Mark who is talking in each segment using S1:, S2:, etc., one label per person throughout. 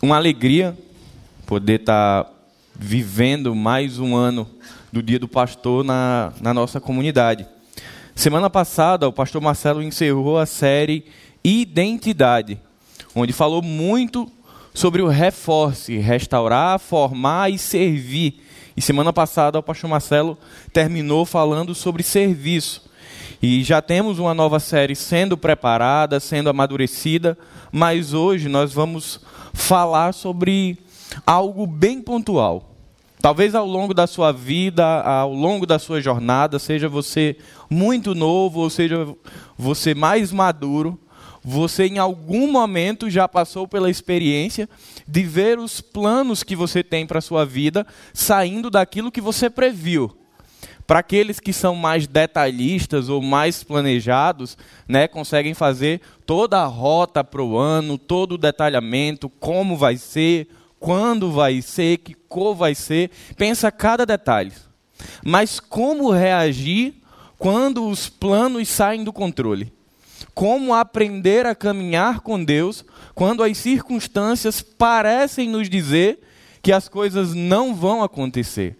S1: uma alegria poder estar tá vivendo mais um ano do Dia do Pastor na, na nossa comunidade. Semana passada, o pastor Marcelo encerrou a série Identidade, onde falou muito sobre o reforce, restaurar, formar e servir. E semana passada, o pastor Marcelo terminou falando sobre serviço. E já temos uma nova série sendo preparada, sendo amadurecida, mas hoje nós vamos falar sobre algo bem pontual. Talvez ao longo da sua vida, ao longo da sua jornada, seja você muito novo ou seja você mais maduro, você em algum momento já passou pela experiência de ver os planos que você tem para a sua vida saindo daquilo que você previu. Para aqueles que são mais detalhistas ou mais planejados, né, conseguem fazer toda a rota para o ano, todo o detalhamento, como vai ser, quando vai ser, que cor vai ser, pensa cada detalhe. Mas como reagir quando os planos saem do controle? Como aprender a caminhar com Deus quando as circunstâncias parecem nos dizer que as coisas não vão acontecer?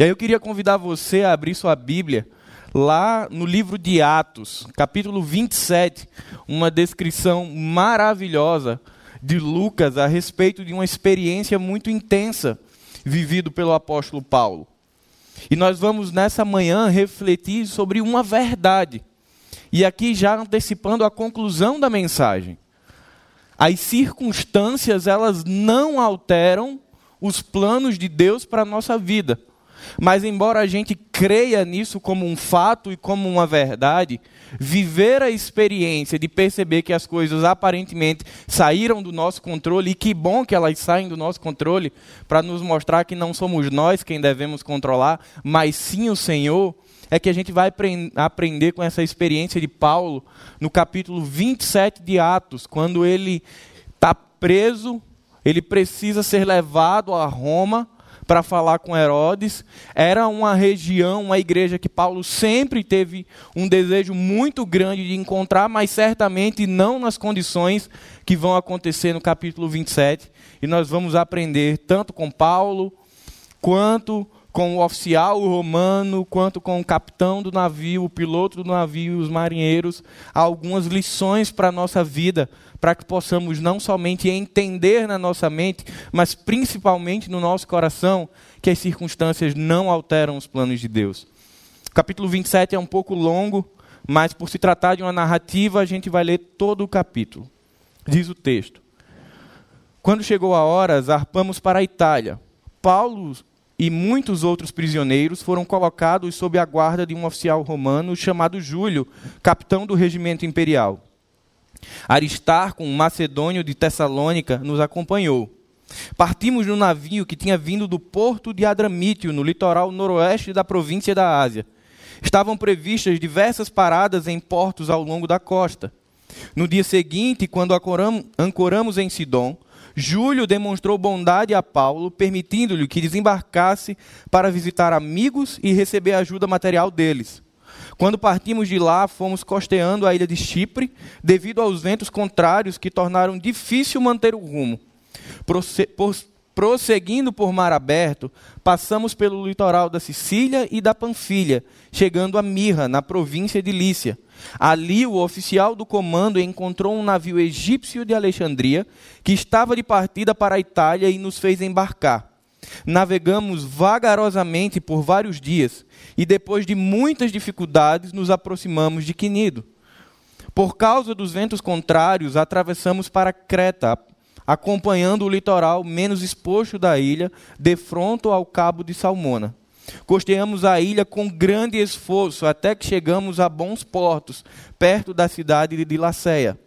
S1: E aí eu queria convidar você a abrir sua Bíblia lá no livro de Atos, capítulo 27, uma descrição maravilhosa de Lucas a respeito de uma experiência muito intensa vivido pelo apóstolo Paulo. E nós vamos nessa manhã refletir sobre uma verdade. E aqui já antecipando a conclusão da mensagem. As circunstâncias, elas não alteram os planos de Deus para a nossa vida. Mas, embora a gente creia nisso como um fato e como uma verdade, viver a experiência de perceber que as coisas aparentemente saíram do nosso controle, e que bom que elas saem do nosso controle, para nos mostrar que não somos nós quem devemos controlar, mas sim o Senhor, é que a gente vai aprender com essa experiência de Paulo no capítulo 27 de Atos, quando ele está preso, ele precisa ser levado a Roma para falar com Herodes. Era uma região, uma igreja que Paulo sempre teve um desejo muito grande de encontrar, mas certamente não nas condições que vão acontecer no capítulo 27. E nós vamos aprender tanto com Paulo, quanto com o oficial romano, quanto com o capitão do navio, o piloto do navio, os marinheiros, algumas lições para a nossa vida, para que possamos não somente entender na nossa mente, mas principalmente no nosso coração, que as circunstâncias não alteram os planos de Deus. O capítulo 27 é um pouco longo, mas por se tratar de uma narrativa, a gente vai ler todo o capítulo. Diz o texto: Quando chegou a hora, zarpamos para a Itália. Paulo e muitos outros prisioneiros foram colocados sob a guarda de um oficial romano chamado Júlio, capitão do regimento imperial. Aristarco, um macedônio de Tessalônica, nos acompanhou. Partimos no navio que tinha vindo do porto de Adramítio, no litoral noroeste da província da Ásia. Estavam previstas diversas paradas em portos ao longo da costa. No dia seguinte, quando ancoramos em Sidom, Júlio demonstrou bondade a Paulo, permitindo-lhe que desembarcasse para visitar amigos e receber ajuda material deles. Quando partimos de lá, fomos costeando a ilha de Chipre, devido aos ventos contrários que tornaram difícil manter o rumo. Prosseguindo por mar aberto, passamos pelo litoral da Sicília e da Panfilha, chegando a Mirra, na província de Lícia. Ali, o oficial do comando encontrou um navio egípcio de Alexandria que estava de partida para a Itália e nos fez embarcar. Navegamos vagarosamente por vários dias e, depois de muitas dificuldades, nos aproximamos de Quinido. Por causa dos ventos contrários, atravessamos para Creta, acompanhando o litoral menos exposto da ilha, de fronte ao cabo de Salmona. Costeamos a ilha com grande esforço até que chegamos a bons portos, perto da cidade de Laceia.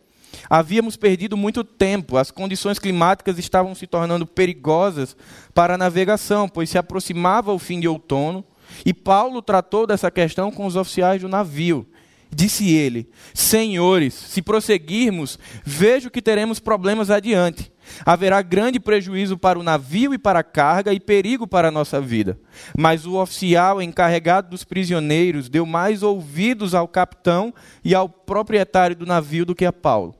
S1: Havíamos perdido muito tempo, as condições climáticas estavam se tornando perigosas para a navegação, pois se aproximava o fim de outono, e Paulo tratou dessa questão com os oficiais do navio. Disse ele: Senhores, se prosseguirmos, vejo que teremos problemas adiante. Haverá grande prejuízo para o navio e para a carga e perigo para a nossa vida. Mas o oficial encarregado dos prisioneiros deu mais ouvidos ao capitão e ao proprietário do navio do que a Paulo.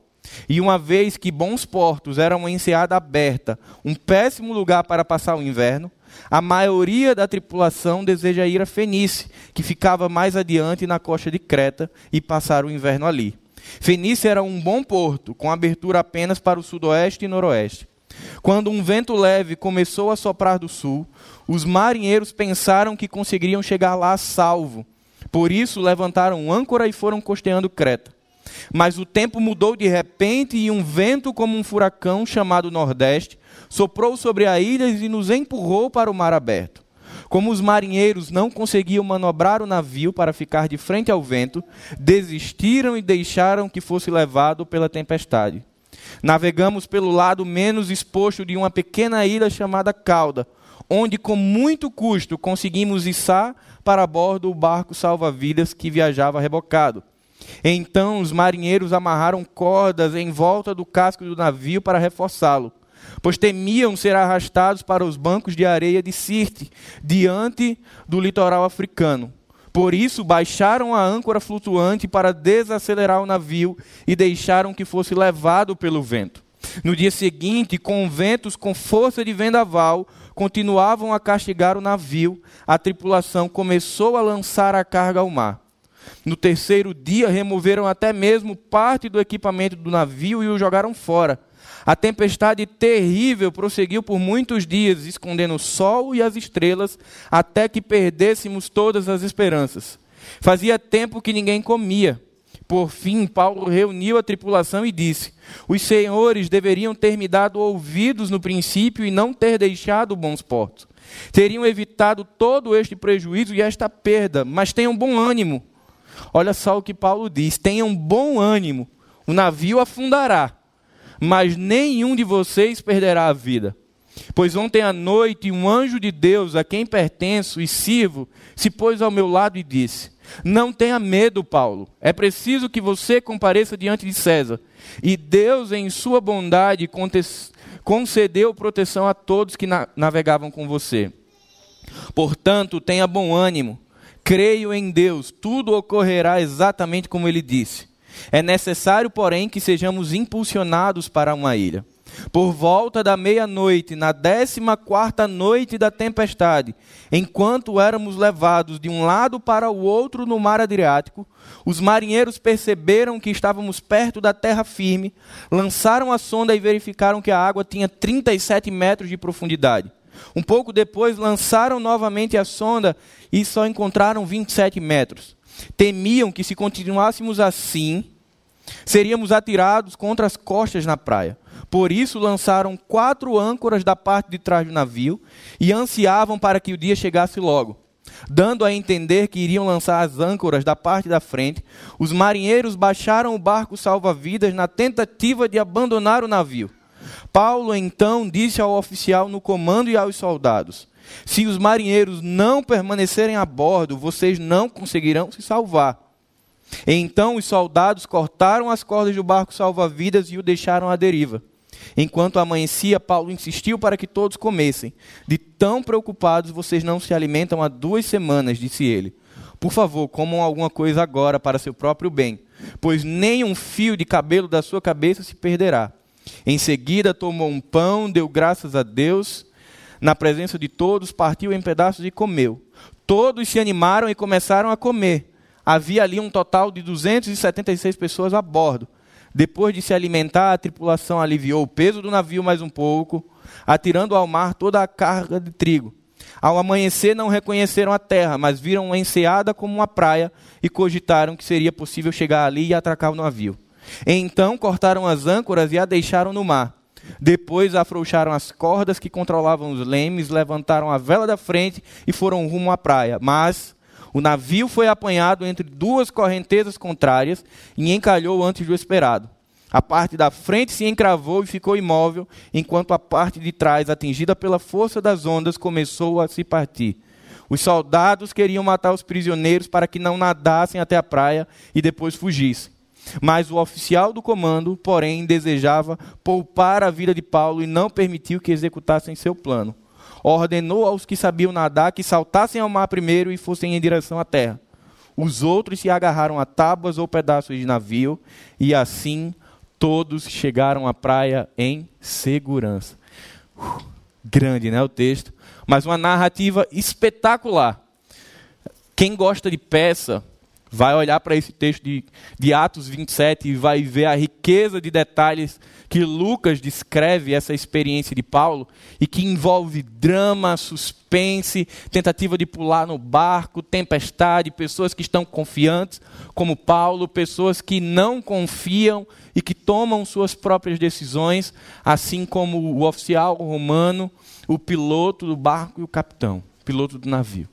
S1: E uma vez que Bons Portos era uma enseada aberta, um péssimo lugar para passar o inverno, a maioria da tripulação deseja ir a Fenice, que ficava mais adiante na costa de Creta, e passar o inverno ali. Fenice era um bom porto, com abertura apenas para o sudoeste e noroeste. Quando um vento leve começou a soprar do sul, os marinheiros pensaram que conseguiriam chegar lá a salvo. Por isso levantaram âncora e foram costeando Creta. Mas o tempo mudou de repente e um vento como um furacão chamado Nordeste soprou sobre a ilha e nos empurrou para o mar aberto. Como os marinheiros não conseguiam manobrar o navio para ficar de frente ao vento, desistiram e deixaram que fosse levado pela tempestade. Navegamos pelo lado menos exposto de uma pequena ilha chamada Cauda, onde com muito custo conseguimos içar para bordo o barco salva-vidas que viajava rebocado. Então os marinheiros amarraram cordas em volta do casco do navio para reforçá-lo, pois temiam ser arrastados para os bancos de areia de Sirte, diante do litoral africano. Por isso baixaram a âncora flutuante para desacelerar o navio e deixaram que fosse levado pelo vento. No dia seguinte, com ventos com força de vendaval, continuavam a castigar o navio. A tripulação começou a lançar a carga ao mar. No terceiro dia, removeram até mesmo parte do equipamento do navio e o jogaram fora. A tempestade terrível prosseguiu por muitos dias, escondendo o sol e as estrelas, até que perdêssemos todas as esperanças. Fazia tempo que ninguém comia. Por fim, Paulo reuniu a tripulação e disse: Os senhores deveriam ter me dado ouvidos no princípio e não ter deixado bons portos. Teriam evitado todo este prejuízo e esta perda, mas tenham bom ânimo. Olha só o que Paulo diz: tenham bom ânimo, o navio afundará mas nenhum de vocês perderá a vida. Pois ontem à noite um anjo de Deus, a quem pertenço e sirvo, se pôs ao meu lado e disse: Não tenha medo, Paulo. É preciso que você compareça diante de César. E Deus, em sua bondade, concedeu proteção a todos que na navegavam com você. Portanto, tenha bom ânimo. Creio em Deus, tudo ocorrerá exatamente como ele disse. É necessário, porém, que sejamos impulsionados para uma ilha. Por volta da meia-noite, na décima quarta noite da tempestade, enquanto éramos levados de um lado para o outro no mar Adriático, os marinheiros perceberam que estávamos perto da terra firme, lançaram a sonda e verificaram que a água tinha 37 metros de profundidade. Um pouco depois, lançaram novamente a sonda e só encontraram 27 metros. Temiam que se continuássemos assim, seríamos atirados contra as costas na praia. Por isso lançaram quatro âncoras da parte de trás do navio e ansiavam para que o dia chegasse logo. Dando a entender que iriam lançar as âncoras da parte da frente, os marinheiros baixaram o barco salva-vidas na tentativa de abandonar o navio. Paulo então disse ao oficial no comando e aos soldados: se os marinheiros não permanecerem a bordo, vocês não conseguirão se salvar. Então os soldados cortaram as cordas do barco salva-vidas e o deixaram à deriva. Enquanto amanhecia, Paulo insistiu para que todos comessem. De tão preocupados, vocês não se alimentam há duas semanas, disse ele. Por favor, comam alguma coisa agora para seu próprio bem, pois nem um fio de cabelo da sua cabeça se perderá. Em seguida, tomou um pão, deu graças a Deus na presença de todos, partiu em pedaços e comeu. Todos se animaram e começaram a comer. Havia ali um total de 276 pessoas a bordo. Depois de se alimentar, a tripulação aliviou o peso do navio mais um pouco, atirando ao mar toda a carga de trigo. Ao amanhecer, não reconheceram a terra, mas viram uma enseada como uma praia e cogitaram que seria possível chegar ali e atracar o navio. Então cortaram as âncoras e a deixaram no mar. Depois afrouxaram as cordas que controlavam os lemes, levantaram a vela da frente e foram rumo à praia. Mas o navio foi apanhado entre duas correntezas contrárias e encalhou antes do esperado. A parte da frente se encravou e ficou imóvel, enquanto a parte de trás, atingida pela força das ondas, começou a se partir. Os soldados queriam matar os prisioneiros para que não nadassem até a praia e depois fugissem. Mas o oficial do comando, porém, desejava poupar a vida de Paulo e não permitiu que executassem seu plano. Ordenou aos que sabiam nadar que saltassem ao mar primeiro e fossem em direção à terra. Os outros se agarraram a tábuas ou pedaços de navio, e assim todos chegaram à praia em segurança. Uh, grande, né, o texto? Mas uma narrativa espetacular. Quem gosta de peça vai olhar para esse texto de, de Atos 27 e vai ver a riqueza de detalhes que Lucas descreve essa experiência de Paulo e que envolve drama, suspense, tentativa de pular no barco, tempestade, pessoas que estão confiantes, como Paulo, pessoas que não confiam e que tomam suas próprias decisões, assim como o oficial romano, o piloto do barco e o capitão, piloto do navio.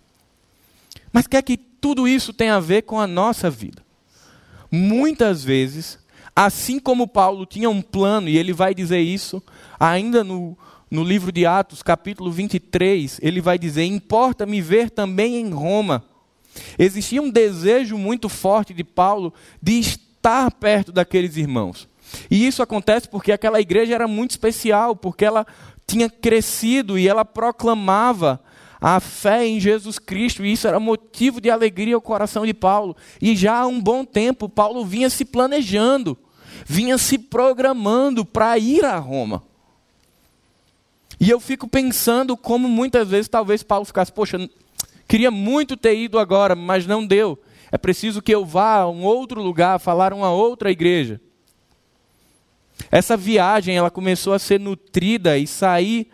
S1: Mas quer que tudo isso tem a ver com a nossa vida. Muitas vezes, assim como Paulo tinha um plano, e ele vai dizer isso ainda no, no livro de Atos, capítulo 23, ele vai dizer: Importa-me ver também em Roma. Existia um desejo muito forte de Paulo de estar perto daqueles irmãos. E isso acontece porque aquela igreja era muito especial, porque ela tinha crescido e ela proclamava a fé em Jesus Cristo, e isso era motivo de alegria ao coração de Paulo. E já há um bom tempo, Paulo vinha se planejando, vinha se programando para ir a Roma. E eu fico pensando como muitas vezes talvez Paulo ficasse, poxa, queria muito ter ido agora, mas não deu. É preciso que eu vá a um outro lugar, falar uma outra igreja. Essa viagem ela começou a ser nutrida e sair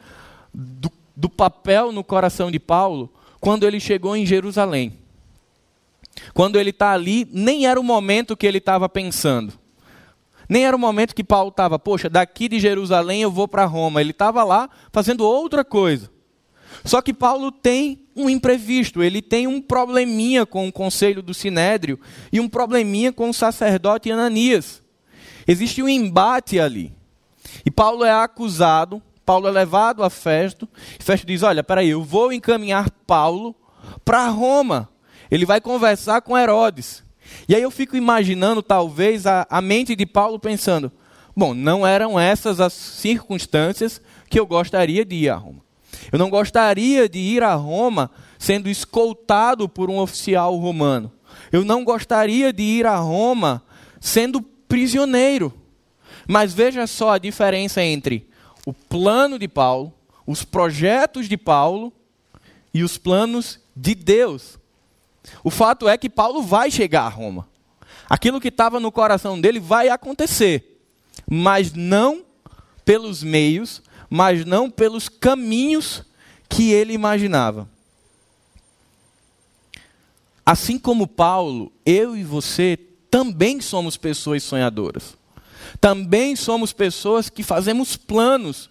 S1: do do papel no coração de Paulo quando ele chegou em Jerusalém. Quando ele está ali, nem era o momento que ele estava pensando. Nem era o momento que Paulo estava, poxa, daqui de Jerusalém eu vou para Roma. Ele estava lá fazendo outra coisa. Só que Paulo tem um imprevisto, ele tem um probleminha com o conselho do Sinédrio e um probleminha com o sacerdote Ananias. Existe um embate ali. E Paulo é acusado Paulo é levado a Festo, e Festo diz: Olha, peraí, eu vou encaminhar Paulo para Roma. Ele vai conversar com Herodes. E aí eu fico imaginando, talvez, a, a mente de Paulo pensando: Bom, não eram essas as circunstâncias que eu gostaria de ir a Roma. Eu não gostaria de ir a Roma sendo escoltado por um oficial romano. Eu não gostaria de ir a Roma sendo prisioneiro. Mas veja só a diferença entre o plano de Paulo, os projetos de Paulo e os planos de Deus. O fato é que Paulo vai chegar a Roma. Aquilo que estava no coração dele vai acontecer, mas não pelos meios, mas não pelos caminhos que ele imaginava. Assim como Paulo, eu e você também somos pessoas sonhadoras. Também somos pessoas que fazemos planos,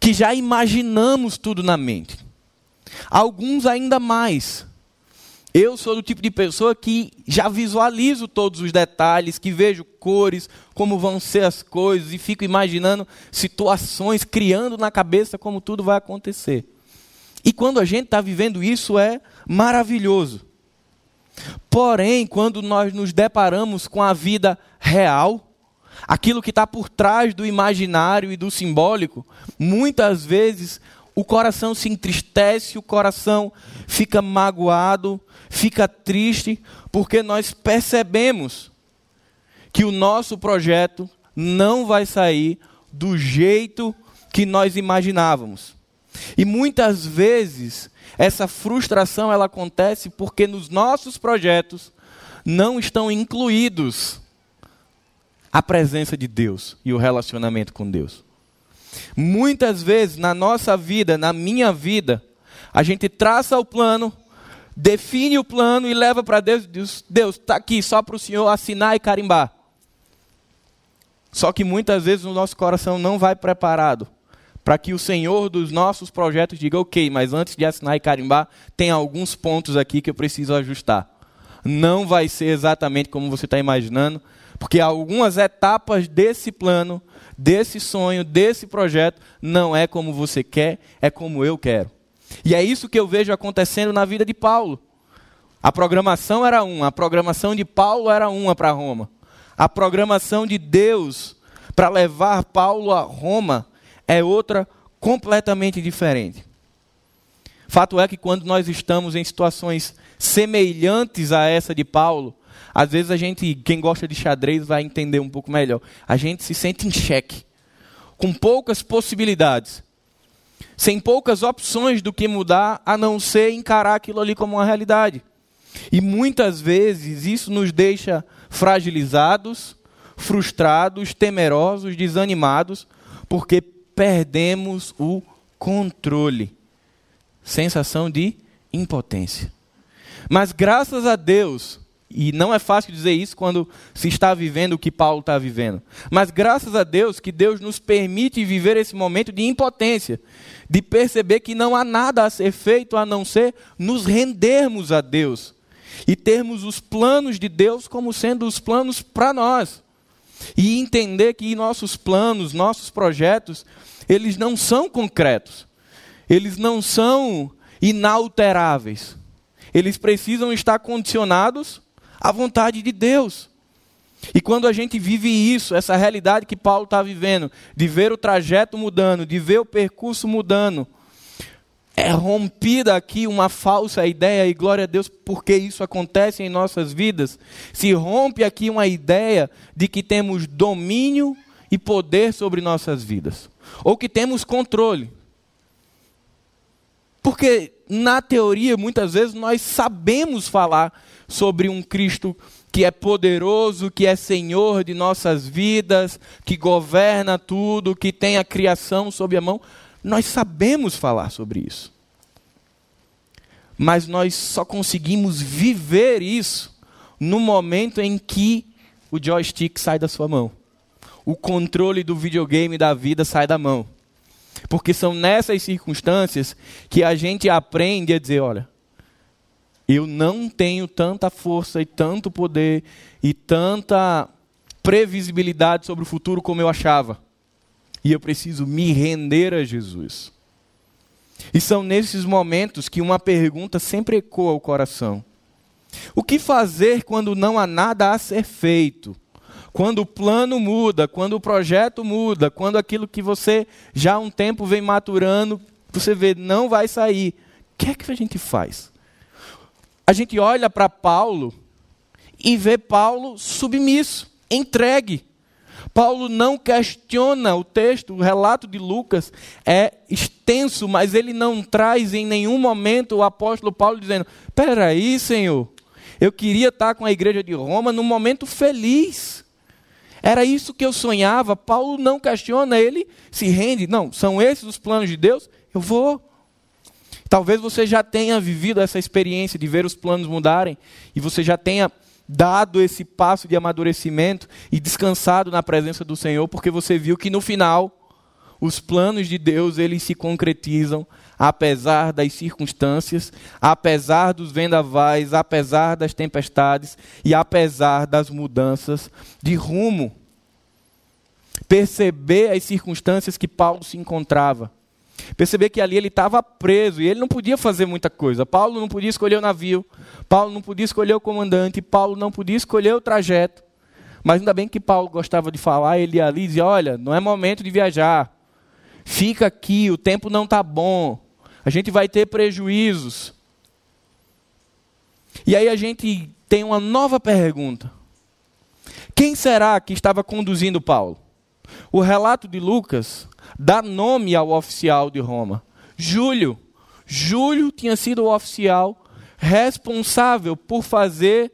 S1: que já imaginamos tudo na mente. Alguns ainda mais. Eu sou do tipo de pessoa que já visualizo todos os detalhes, que vejo cores, como vão ser as coisas e fico imaginando situações, criando na cabeça como tudo vai acontecer. E quando a gente está vivendo isso é maravilhoso. Porém, quando nós nos deparamos com a vida real, aquilo que está por trás do imaginário e do simbólico, muitas vezes o coração se entristece, o coração fica magoado, fica triste, porque nós percebemos que o nosso projeto não vai sair do jeito que nós imaginávamos. E muitas vezes essa frustração ela acontece porque nos nossos projetos não estão incluídos a presença de Deus e o relacionamento com Deus. Muitas vezes na nossa vida, na minha vida, a gente traça o plano, define o plano e leva para Deus e diz: Deus, está aqui só para o Senhor assinar e carimbar. Só que muitas vezes o nosso coração não vai preparado para que o Senhor dos nossos projetos diga: ok, mas antes de assinar e carimbar, tem alguns pontos aqui que eu preciso ajustar. Não vai ser exatamente como você está imaginando, porque algumas etapas desse plano, desse sonho, desse projeto, não é como você quer, é como eu quero. E é isso que eu vejo acontecendo na vida de Paulo. A programação era uma, a programação de Paulo era uma para Roma. A programação de Deus para levar Paulo a Roma é outra completamente diferente. Fato é que quando nós estamos em situações semelhantes a essa de Paulo, Às vezes a gente, quem gosta de xadrez vai entender um pouco melhor. A gente se sente em xeque, com poucas possibilidades, sem poucas opções do que mudar, a não ser encarar aquilo ali como uma realidade. E muitas vezes isso nos deixa fragilizados, frustrados, temerosos, desanimados, porque perdemos o controle. Sensação de impotência. Mas graças a Deus, e não é fácil dizer isso quando se está vivendo o que Paulo está vivendo, mas graças a Deus que Deus nos permite viver esse momento de impotência, de perceber que não há nada a ser feito a não ser nos rendermos a Deus e termos os planos de Deus como sendo os planos para nós. E entender que nossos planos, nossos projetos, eles não são concretos. Eles não são inalteráveis. Eles precisam estar condicionados à vontade de Deus. E quando a gente vive isso, essa realidade que Paulo está vivendo, de ver o trajeto mudando, de ver o percurso mudando, é rompida aqui uma falsa ideia, e glória a Deus porque isso acontece em nossas vidas. Se rompe aqui uma ideia de que temos domínio e poder sobre nossas vidas, ou que temos controle. Porque, na teoria, muitas vezes nós sabemos falar sobre um Cristo que é poderoso, que é Senhor de nossas vidas, que governa tudo, que tem a criação sob a mão. Nós sabemos falar sobre isso. Mas nós só conseguimos viver isso no momento em que o joystick sai da sua mão. O controle do videogame da vida sai da mão. Porque são nessas circunstâncias que a gente aprende a dizer: olha, eu não tenho tanta força e tanto poder e tanta previsibilidade sobre o futuro como eu achava. E eu preciso me render a Jesus. E são nesses momentos que uma pergunta sempre ecoa o coração: O que fazer quando não há nada a ser feito? Quando o plano muda, quando o projeto muda, quando aquilo que você já há um tempo vem maturando, você vê, não vai sair. O que é que a gente faz? A gente olha para Paulo e vê Paulo submisso, entregue. Paulo não questiona o texto, o relato de Lucas é extenso, mas ele não traz em nenhum momento o apóstolo Paulo dizendo: Peraí, Senhor, eu queria estar com a igreja de Roma num momento feliz. Era isso que eu sonhava. Paulo não questiona, ele se rende. Não, são esses os planos de Deus? Eu vou. Talvez você já tenha vivido essa experiência de ver os planos mudarem e você já tenha dado esse passo de amadurecimento e descansado na presença do Senhor, porque você viu que no final os planos de Deus eles se concretizam apesar das circunstâncias, apesar dos vendavais, apesar das tempestades e apesar das mudanças de rumo. Perceber as circunstâncias que Paulo se encontrava perceber que ali ele estava preso e ele não podia fazer muita coisa. Paulo não podia escolher o navio, Paulo não podia escolher o comandante, Paulo não podia escolher o trajeto. Mas ainda bem que Paulo gostava de falar, ele ali dizia: Olha, não é momento de viajar, fica aqui, o tempo não está bom, a gente vai ter prejuízos. E aí a gente tem uma nova pergunta: quem será que estava conduzindo Paulo? O relato de Lucas dá nome ao oficial de Roma. Júlio. Júlio tinha sido o oficial responsável por fazer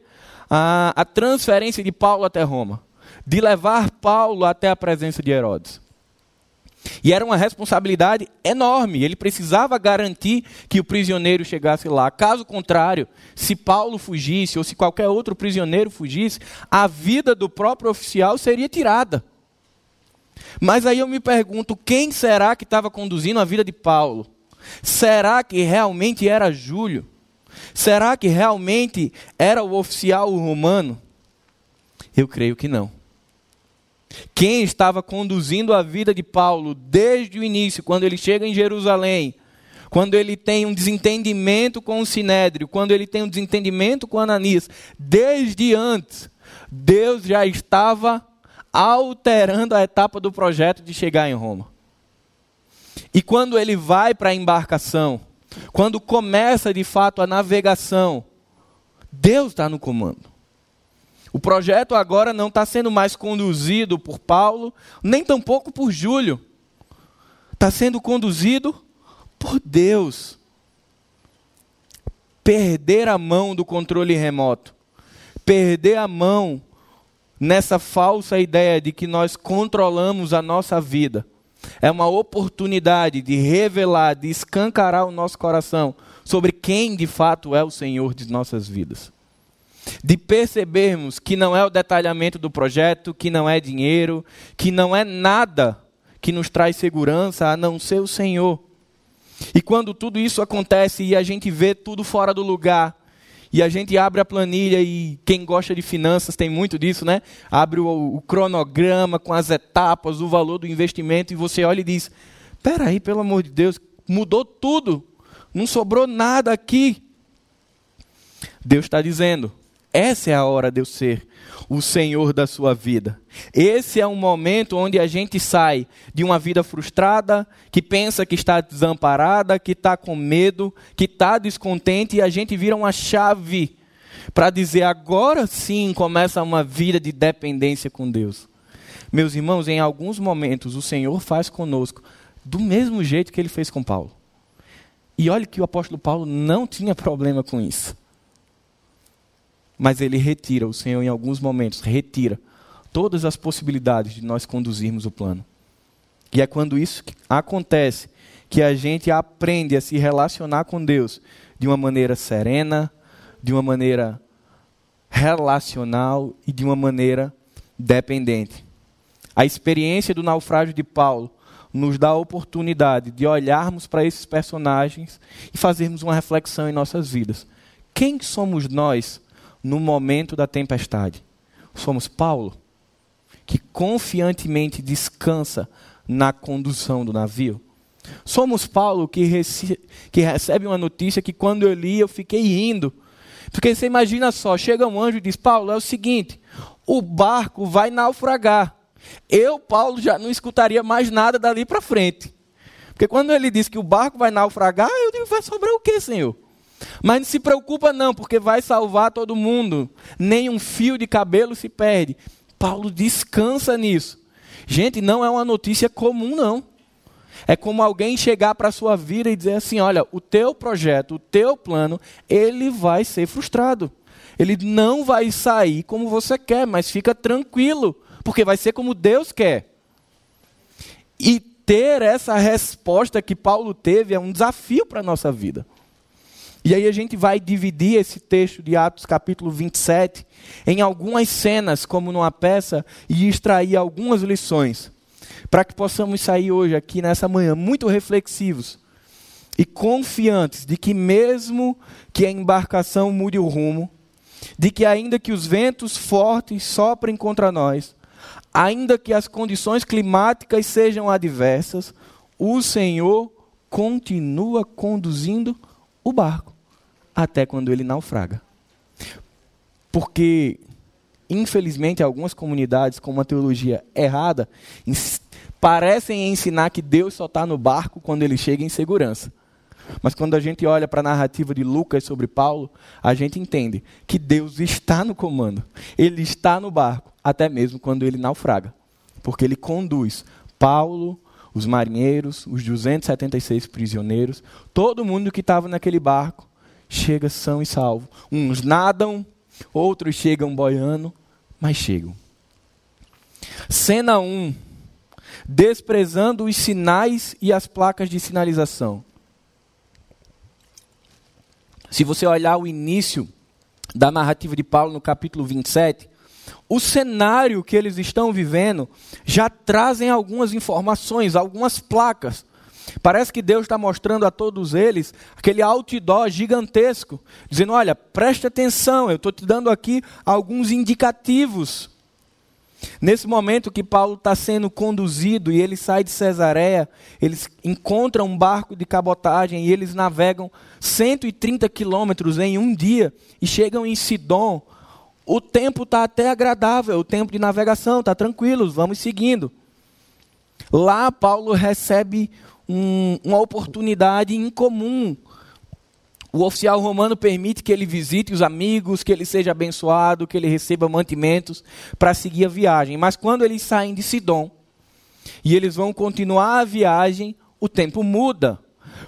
S1: a, a transferência de Paulo até Roma, de levar Paulo até a presença de Herodes. E era uma responsabilidade enorme. Ele precisava garantir que o prisioneiro chegasse lá. Caso contrário, se Paulo fugisse ou se qualquer outro prisioneiro fugisse, a vida do próprio oficial seria tirada. Mas aí eu me pergunto: quem será que estava conduzindo a vida de Paulo? Será que realmente era Júlio? Será que realmente era o oficial romano? Eu creio que não. Quem estava conduzindo a vida de Paulo desde o início, quando ele chega em Jerusalém, quando ele tem um desentendimento com o Sinédrio, quando ele tem um desentendimento com Ananias, desde antes, Deus já estava alterando a etapa do projeto de chegar em Roma. E quando ele vai para a embarcação, quando começa de fato a navegação, Deus está no comando. O projeto agora não está sendo mais conduzido por Paulo, nem tampouco por Júlio. Está sendo conduzido por Deus. Perder a mão do controle remoto, perder a mão nessa falsa ideia de que nós controlamos a nossa vida, é uma oportunidade de revelar, de escancarar o nosso coração sobre quem de fato é o Senhor de nossas vidas. De percebermos que não é o detalhamento do projeto, que não é dinheiro, que não é nada que nos traz segurança a não ser o Senhor. E quando tudo isso acontece e a gente vê tudo fora do lugar, e a gente abre a planilha e quem gosta de finanças tem muito disso, né? Abre o, o cronograma com as etapas, o valor do investimento e você olha e diz: "Peraí, pelo amor de Deus, mudou tudo. Não sobrou nada aqui." Deus está dizendo: essa é a hora de eu ser o Senhor da sua vida. Esse é um momento onde a gente sai de uma vida frustrada, que pensa que está desamparada, que está com medo, que está descontente, e a gente vira uma chave para dizer agora sim começa uma vida de dependência com Deus. Meus irmãos, em alguns momentos o Senhor faz conosco do mesmo jeito que ele fez com Paulo. E olhe que o apóstolo Paulo não tinha problema com isso. Mas ele retira, o Senhor, em alguns momentos, retira todas as possibilidades de nós conduzirmos o plano. E é quando isso acontece que a gente aprende a se relacionar com Deus de uma maneira serena, de uma maneira relacional e de uma maneira dependente. A experiência do naufrágio de Paulo nos dá a oportunidade de olharmos para esses personagens e fazermos uma reflexão em nossas vidas. Quem somos nós no momento da tempestade. Somos Paulo, que confiantemente descansa na condução do navio. Somos Paulo, que, rece que recebe uma notícia que quando eu li eu fiquei rindo. Porque você imagina só, chega um anjo e diz: Paulo, é o seguinte, o barco vai naufragar. Eu, Paulo, já não escutaria mais nada dali para frente. Porque quando ele diz que o barco vai naufragar, eu digo: vai sobrar o que, Senhor? Mas não se preocupa não, porque vai salvar todo mundo. Nem um fio de cabelo se perde. Paulo descansa nisso. Gente, não é uma notícia comum não. É como alguém chegar para a sua vida e dizer assim: olha, o teu projeto, o teu plano, ele vai ser frustrado. Ele não vai sair como você quer, mas fica tranquilo, porque vai ser como Deus quer. E ter essa resposta que Paulo teve é um desafio para a nossa vida. E aí a gente vai dividir esse texto de Atos capítulo 27 em algumas cenas, como numa peça, e extrair algumas lições, para que possamos sair hoje aqui nessa manhã muito reflexivos e confiantes de que mesmo que a embarcação mude o rumo, de que ainda que os ventos fortes soprem contra nós, ainda que as condições climáticas sejam adversas, o Senhor continua conduzindo o barco até quando ele naufraga. Porque, infelizmente, algumas comunidades com uma teologia errada parecem ensinar que Deus só está no barco quando ele chega em segurança. Mas quando a gente olha para a narrativa de Lucas sobre Paulo, a gente entende que Deus está no comando. Ele está no barco, até mesmo quando ele naufraga. Porque ele conduz Paulo, os marinheiros, os 276 prisioneiros, todo mundo que estava naquele barco chega são e salvo. Uns nadam, outros chegam boiando, mas chegam. Cena 1. Desprezando os sinais e as placas de sinalização. Se você olhar o início da narrativa de Paulo no capítulo 27, o cenário que eles estão vivendo já trazem algumas informações, algumas placas Parece que Deus está mostrando a todos eles aquele outdoor gigantesco, dizendo: olha, preste atenção, eu estou te dando aqui alguns indicativos. Nesse momento que Paulo está sendo conduzido e ele sai de Cesareia, eles encontram um barco de cabotagem e eles navegam 130 quilômetros em um dia e chegam em Sidom. O tempo está até agradável, o tempo de navegação está tranquilo, vamos seguindo. Lá Paulo recebe um, uma oportunidade incomum, O oficial romano permite que ele visite os amigos, que ele seja abençoado, que ele receba mantimentos para seguir a viagem. Mas quando eles saem de Sidom e eles vão continuar a viagem, o tempo muda.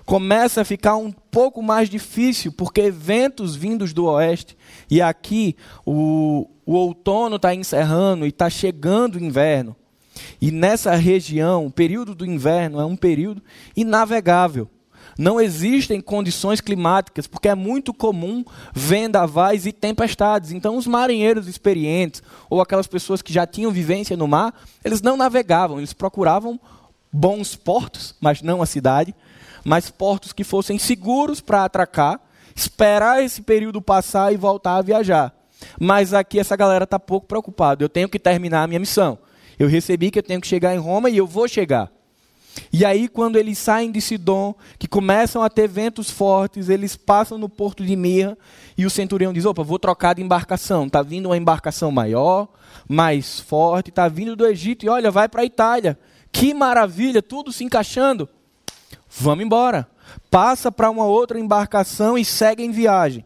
S1: Começa a ficar um pouco mais difícil, porque ventos vindos do oeste, e aqui o, o outono está encerrando e está chegando o inverno. E nessa região, o período do inverno é um período inavegável. Não existem condições climáticas, porque é muito comum vendavais e tempestades. Então, os marinheiros experientes, ou aquelas pessoas que já tinham vivência no mar, eles não navegavam, eles procuravam bons portos, mas não a cidade, mas portos que fossem seguros para atracar, esperar esse período passar e voltar a viajar. Mas aqui essa galera está pouco preocupada. Eu tenho que terminar a minha missão. Eu recebi que eu tenho que chegar em Roma e eu vou chegar. E aí, quando eles saem de Sidom, que começam a ter ventos fortes, eles passam no porto de Mirra e o centurião diz: opa, vou trocar de embarcação. Está vindo uma embarcação maior, mais forte, está vindo do Egito e olha, vai para a Itália. Que maravilha, tudo se encaixando. Vamos embora. Passa para uma outra embarcação e segue em viagem.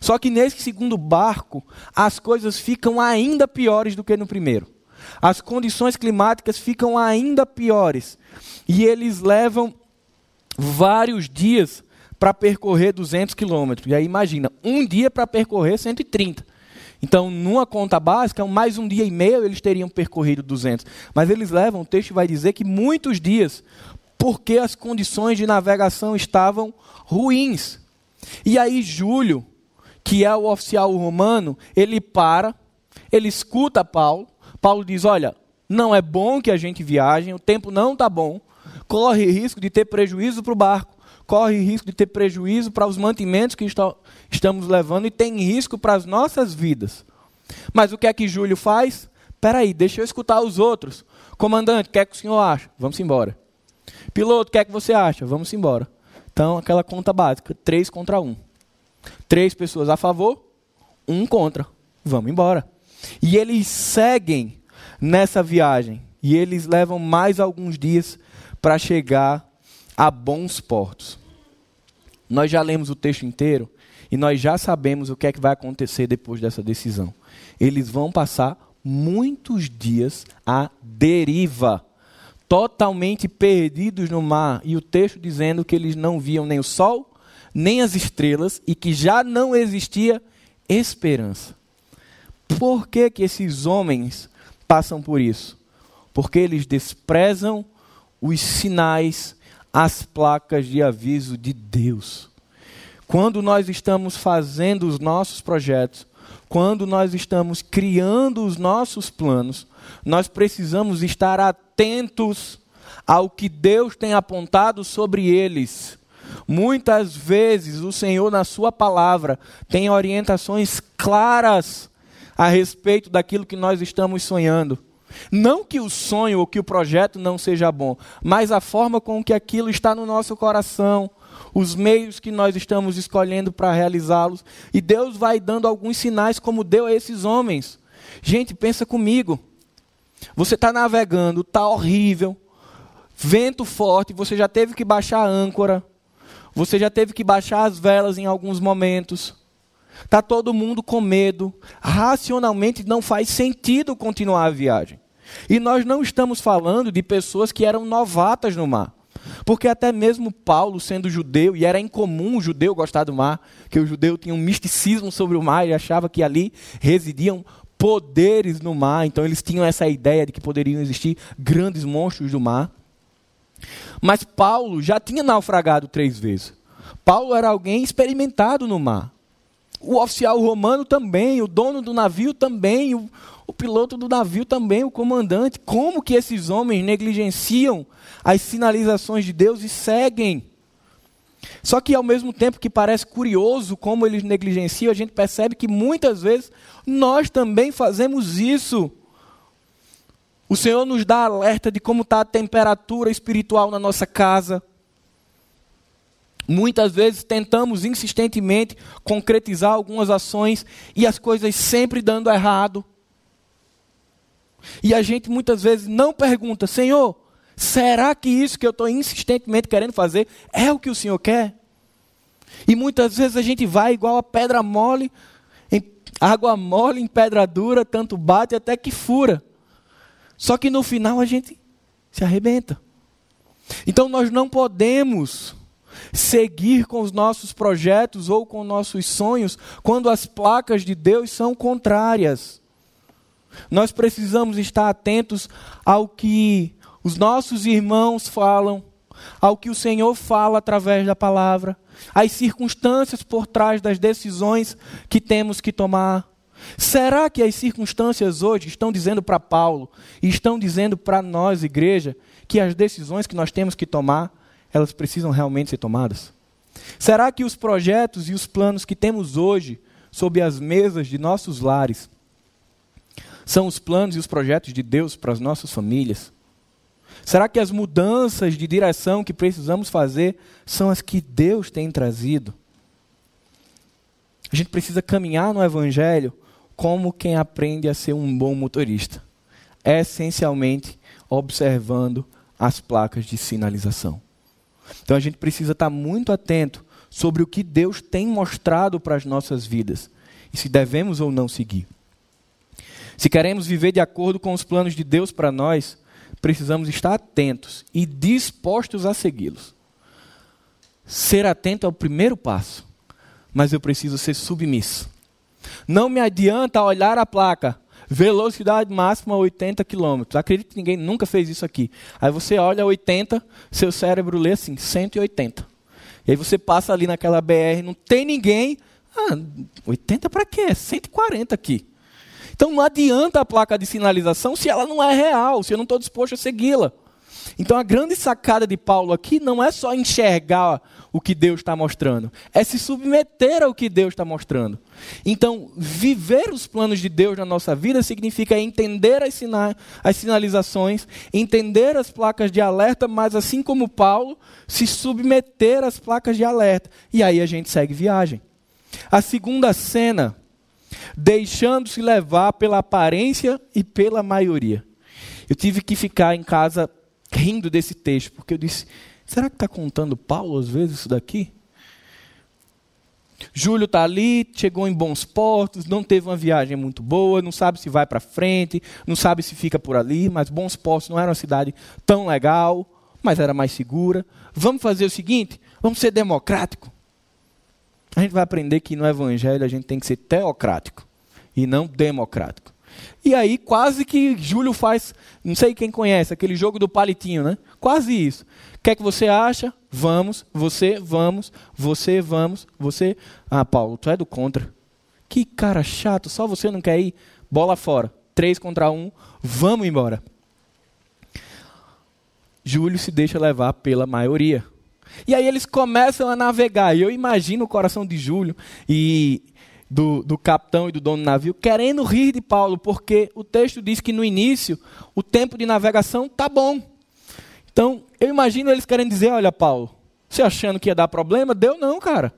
S1: Só que nesse segundo barco, as coisas ficam ainda piores do que no primeiro. As condições climáticas ficam ainda piores. E eles levam vários dias para percorrer 200 quilômetros. E aí imagina, um dia para percorrer 130. Então, numa conta básica, mais um dia e meio eles teriam percorrido 200. Mas eles levam, o texto vai dizer que muitos dias, porque as condições de navegação estavam ruins. E aí Júlio, que é o oficial romano, ele para, ele escuta Paulo. Paulo diz: Olha, não é bom que a gente viaje, o tempo não está bom, corre risco de ter prejuízo para o barco, corre risco de ter prejuízo para os mantimentos que está, estamos levando e tem risco para as nossas vidas. Mas o que é que Júlio faz? Peraí, deixa eu escutar os outros. Comandante, o que é que o senhor acha? Vamos embora. Piloto, o que é que você acha? Vamos embora. Então, aquela conta básica, três contra um. Três pessoas a favor, um contra. Vamos embora. E eles seguem nessa viagem. E eles levam mais alguns dias para chegar a bons portos. Nós já lemos o texto inteiro e nós já sabemos o que é que vai acontecer depois dessa decisão. Eles vão passar muitos dias à deriva, totalmente perdidos no mar, e o texto dizendo que eles não viam nem o sol, nem as estrelas e que já não existia esperança. Por que, que esses homens passam por isso? Porque eles desprezam os sinais, as placas de aviso de Deus. Quando nós estamos fazendo os nossos projetos, quando nós estamos criando os nossos planos, nós precisamos estar atentos ao que Deus tem apontado sobre eles. Muitas vezes o Senhor, na Sua palavra, tem orientações claras a respeito daquilo que nós estamos sonhando. Não que o sonho ou que o projeto não seja bom, mas a forma com que aquilo está no nosso coração, os meios que nós estamos escolhendo para realizá-los. E Deus vai dando alguns sinais, como deu a esses homens. Gente, pensa comigo. Você está navegando, está horrível, vento forte, você já teve que baixar a âncora, você já teve que baixar as velas em alguns momentos. Está todo mundo com medo. Racionalmente não faz sentido continuar a viagem. E nós não estamos falando de pessoas que eram novatas no mar. Porque até mesmo Paulo, sendo judeu, e era incomum o judeu gostar do mar, que o judeu tinha um misticismo sobre o mar e achava que ali residiam poderes no mar, então eles tinham essa ideia de que poderiam existir grandes monstros do mar. Mas Paulo já tinha naufragado três vezes. Paulo era alguém experimentado no mar. O oficial romano também, o dono do navio também, o, o piloto do navio também, o comandante. Como que esses homens negligenciam as sinalizações de Deus e seguem? Só que ao mesmo tempo que parece curioso como eles negligenciam, a gente percebe que muitas vezes nós também fazemos isso. O Senhor nos dá alerta de como está a temperatura espiritual na nossa casa. Muitas vezes tentamos insistentemente concretizar algumas ações e as coisas sempre dando errado. E a gente muitas vezes não pergunta, Senhor, será que isso que eu estou insistentemente querendo fazer é o que o Senhor quer? E muitas vezes a gente vai igual a pedra mole, em água mole em pedra dura, tanto bate até que fura. Só que no final a gente se arrebenta. Então nós não podemos seguir com os nossos projetos ou com nossos sonhos quando as placas de Deus são contrárias. Nós precisamos estar atentos ao que os nossos irmãos falam, ao que o Senhor fala através da palavra, às circunstâncias por trás das decisões que temos que tomar. Será que as circunstâncias hoje estão dizendo para Paulo e estão dizendo para nós, igreja, que as decisões que nós temos que tomar, elas precisam realmente ser tomadas? Será que os projetos e os planos que temos hoje sob as mesas de nossos lares são os planos e os projetos de Deus para as nossas famílias? Será que as mudanças de direção que precisamos fazer são as que Deus tem trazido? A gente precisa caminhar no Evangelho como quem aprende a ser um bom motorista. Essencialmente, observando as placas de sinalização. Então a gente precisa estar muito atento sobre o que Deus tem mostrado para as nossas vidas e se devemos ou não seguir. Se queremos viver de acordo com os planos de Deus para nós, precisamos estar atentos e dispostos a segui-los. Ser atento é o primeiro passo, mas eu preciso ser submisso. Não me adianta olhar a placa, velocidade máxima 80 km. Acredito que ninguém nunca fez isso aqui. Aí você olha 80, seu cérebro lê assim, 180. E aí você passa ali naquela BR, não tem ninguém. Ah, 80 para quê? 140 aqui. Então não adianta a placa de sinalização se ela não é real, se eu não estou disposto a segui-la. Então a grande sacada de Paulo aqui não é só enxergar o que Deus está mostrando, é se submeter ao que Deus está mostrando. Então, viver os planos de Deus na nossa vida significa entender as, sina as sinalizações, entender as placas de alerta, mas assim como Paulo, se submeter às placas de alerta. E aí a gente segue viagem. A segunda cena deixando-se levar pela aparência e pela maioria. Eu tive que ficar em casa rindo desse texto, porque eu disse: será que está contando Paulo às vezes isso daqui? Júlio está ali, chegou em bons portos, não teve uma viagem muito boa, não sabe se vai para frente, não sabe se fica por ali, mas Bons Portos não era uma cidade tão legal, mas era mais segura. Vamos fazer o seguinte: vamos ser democrático a gente vai aprender que no Evangelho a gente tem que ser teocrático e não democrático. E aí, quase que Júlio faz, não sei quem conhece, aquele jogo do palitinho, né? Quase isso. O que que você acha? Vamos, você, vamos, você, vamos, você. Ah, Paulo, tu é do contra. Que cara chato, só você não quer ir? Bola fora. Três contra um, vamos embora. Júlio se deixa levar pela maioria. E aí eles começam a navegar. E eu imagino o coração de Júlio e do, do capitão e do dono do navio querendo rir de Paulo, porque o texto diz que no início o tempo de navegação tá bom. Então, eu imagino eles querendo dizer: olha, Paulo, você achando que ia dar problema? Deu não, cara.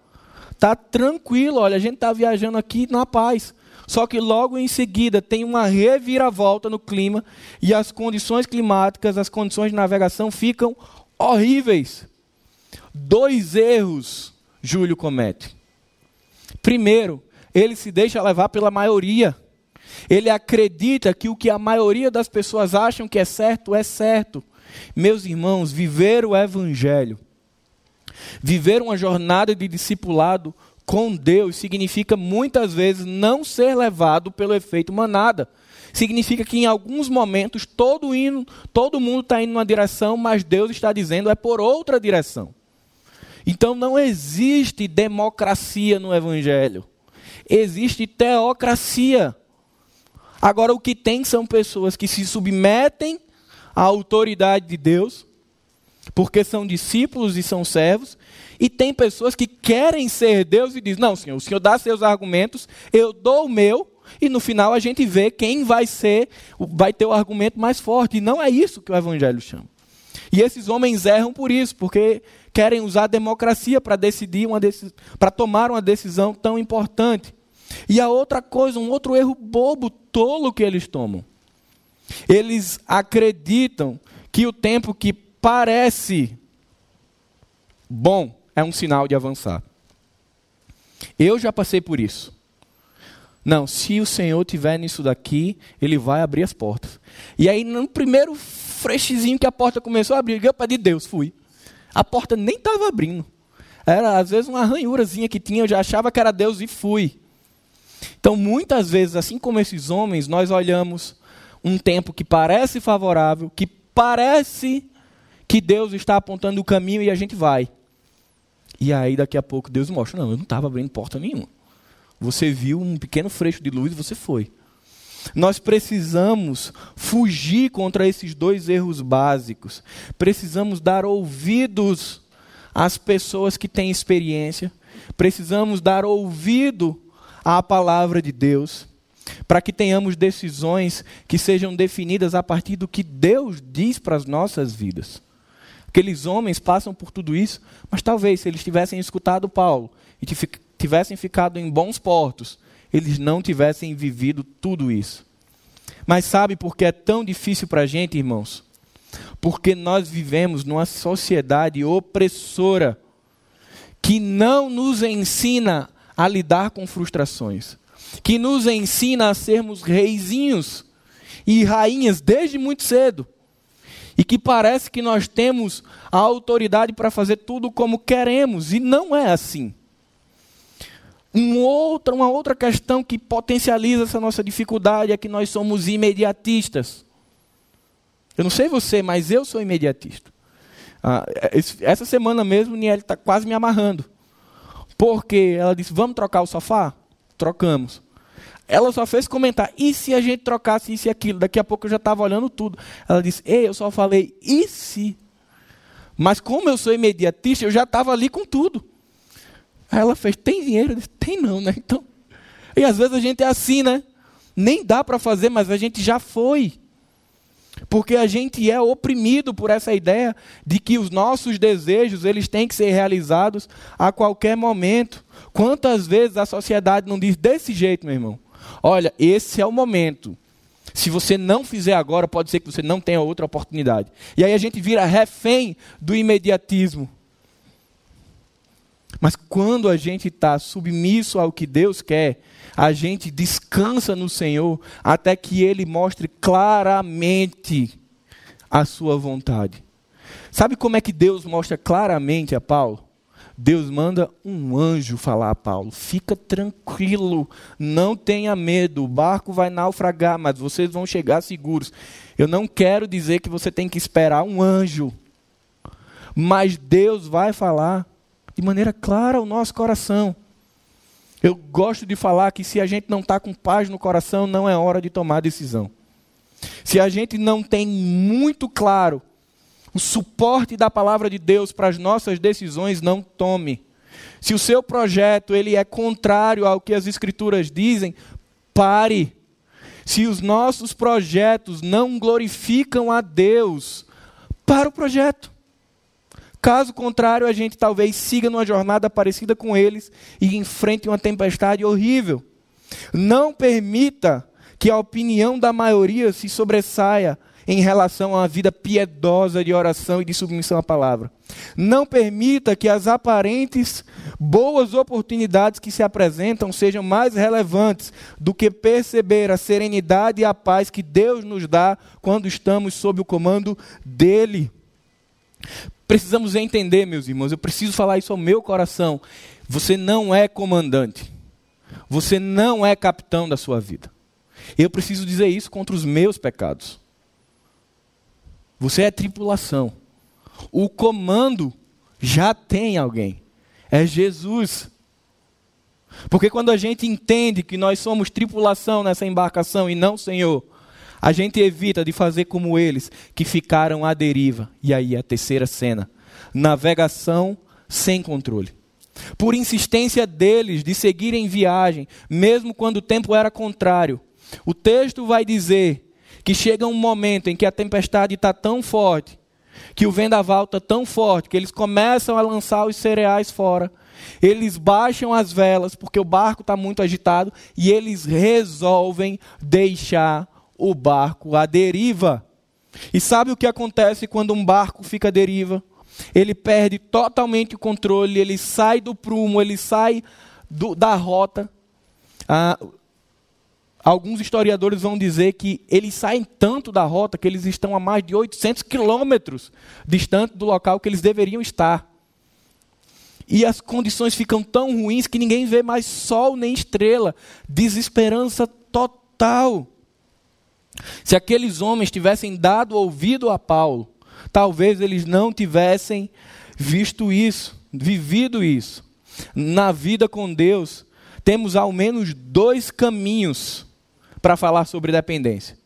S1: Tá tranquilo, olha, a gente tá viajando aqui na paz. Só que logo em seguida tem uma reviravolta no clima e as condições climáticas, as condições de navegação ficam horríveis. Dois erros Júlio comete. Primeiro, ele se deixa levar pela maioria. Ele acredita que o que a maioria das pessoas acham que é certo é certo. Meus irmãos, viver o evangelho, viver uma jornada de discipulado com Deus significa muitas vezes não ser levado pelo efeito manada. Significa que em alguns momentos todo, todo mundo está indo numa direção, mas Deus está dizendo é por outra direção. Então não existe democracia no Evangelho. Existe teocracia. Agora, o que tem são pessoas que se submetem à autoridade de Deus, porque são discípulos e são servos, e tem pessoas que querem ser Deus e dizem: Não, Senhor, o Senhor dá seus argumentos, eu dou o meu, e no final a gente vê quem vai ser, vai ter o argumento mais forte. E não é isso que o Evangelho chama. E esses homens erram por isso, porque querem usar a democracia para decidir uma para tomar uma decisão tão importante. E a outra coisa, um outro erro bobo, tolo que eles tomam. Eles acreditam que o tempo que parece bom é um sinal de avançar. Eu já passei por isso. Não, se o Senhor tiver nisso daqui, Ele vai abrir as portas. E aí, no primeiro frechezinho que a porta começou a abrir, eu pedi Deus, fui. A porta nem estava abrindo. Era, às vezes, uma ranhurazinha que tinha, eu já achava que era Deus e fui. Então, muitas vezes, assim como esses homens, nós olhamos um tempo que parece favorável, que parece que Deus está apontando o caminho e a gente vai. E aí, daqui a pouco, Deus mostra: não, eu não estava abrindo porta nenhuma. Você viu um pequeno freixo de luz e você foi. Nós precisamos fugir contra esses dois erros básicos. Precisamos dar ouvidos às pessoas que têm experiência. Precisamos dar ouvido à palavra de Deus, para que tenhamos decisões que sejam definidas a partir do que Deus diz para as nossas vidas. Aqueles homens passam por tudo isso, mas talvez se eles tivessem escutado Paulo e tivessem ficado em bons portos, eles não tivessem vivido tudo isso. Mas sabe por que é tão difícil para a gente, irmãos? Porque nós vivemos numa sociedade opressora que não nos ensina a lidar com frustrações, que nos ensina a sermos reizinhos e rainhas desde muito cedo e que parece que nós temos a autoridade para fazer tudo como queremos, e não é assim. Um outra, uma outra questão que potencializa essa nossa dificuldade é que nós somos imediatistas. Eu não sei você, mas eu sou imediatista. Ah, essa semana mesmo, Niele está quase me amarrando. Porque ela disse: Vamos trocar o sofá? Trocamos. Ela só fez comentar, e se a gente trocasse isso e aquilo? Daqui a pouco eu já estava olhando tudo. Ela disse, ei, eu só falei, e se? Mas como eu sou imediatista, eu já estava ali com tudo. Aí ela fez, tem dinheiro? Eu disse, tem não, né? Então, e às vezes a gente é assim, né? Nem dá para fazer, mas a gente já foi. Porque a gente é oprimido por essa ideia de que os nossos desejos, eles têm que ser realizados a qualquer momento. Quantas vezes a sociedade não diz desse jeito, meu irmão? Olha, esse é o momento. Se você não fizer agora, pode ser que você não tenha outra oportunidade. E aí a gente vira refém do imediatismo. Mas quando a gente está submisso ao que Deus quer, a gente descansa no Senhor até que Ele mostre claramente a sua vontade. Sabe como é que Deus mostra claramente a Paulo? Deus manda um anjo falar a Paulo: fica tranquilo, não tenha medo, o barco vai naufragar, mas vocês vão chegar seguros. Eu não quero dizer que você tem que esperar um anjo, mas Deus vai falar de maneira clara ao nosso coração. Eu gosto de falar que se a gente não está com paz no coração, não é hora de tomar decisão. Se a gente não tem muito claro o suporte da palavra de Deus para as nossas decisões, não tome. Se o seu projeto ele é contrário ao que as escrituras dizem, pare. Se os nossos projetos não glorificam a Deus, para o projeto. Caso contrário, a gente talvez siga numa jornada parecida com eles e enfrente uma tempestade horrível. Não permita que a opinião da maioria se sobressaia em relação a uma vida piedosa de oração e de submissão à palavra. Não permita que as aparentes boas oportunidades que se apresentam sejam mais relevantes do que perceber a serenidade e a paz que Deus nos dá quando estamos sob o comando dEle. Precisamos entender, meus irmãos, eu preciso falar isso ao meu coração. Você não é comandante. Você não é capitão da sua vida. Eu preciso dizer isso contra os meus pecados. Você é tripulação. O comando já tem alguém. É Jesus. Porque quando a gente entende que nós somos tripulação nessa embarcação e não Senhor, a gente evita de fazer como eles, que ficaram à deriva. E aí a terceira cena: navegação sem controle. Por insistência deles de seguirem viagem, mesmo quando o tempo era contrário. O texto vai dizer que chega um momento em que a tempestade está tão forte, que o vendaval está tão forte, que eles começam a lançar os cereais fora. Eles baixam as velas porque o barco está muito agitado e eles resolvem deixar o barco à deriva. E sabe o que acontece quando um barco fica à deriva? Ele perde totalmente o controle, ele sai do prumo, ele sai do, da rota, ah, alguns historiadores vão dizer que eles saem tanto da rota que eles estão a mais de 800 quilômetros distante do local que eles deveriam estar. E as condições ficam tão ruins que ninguém vê mais sol nem estrela. Desesperança total. Se aqueles homens tivessem dado ouvido a Paulo, talvez eles não tivessem visto isso, vivido isso. Na vida com Deus, temos ao menos dois caminhos para falar sobre dependência.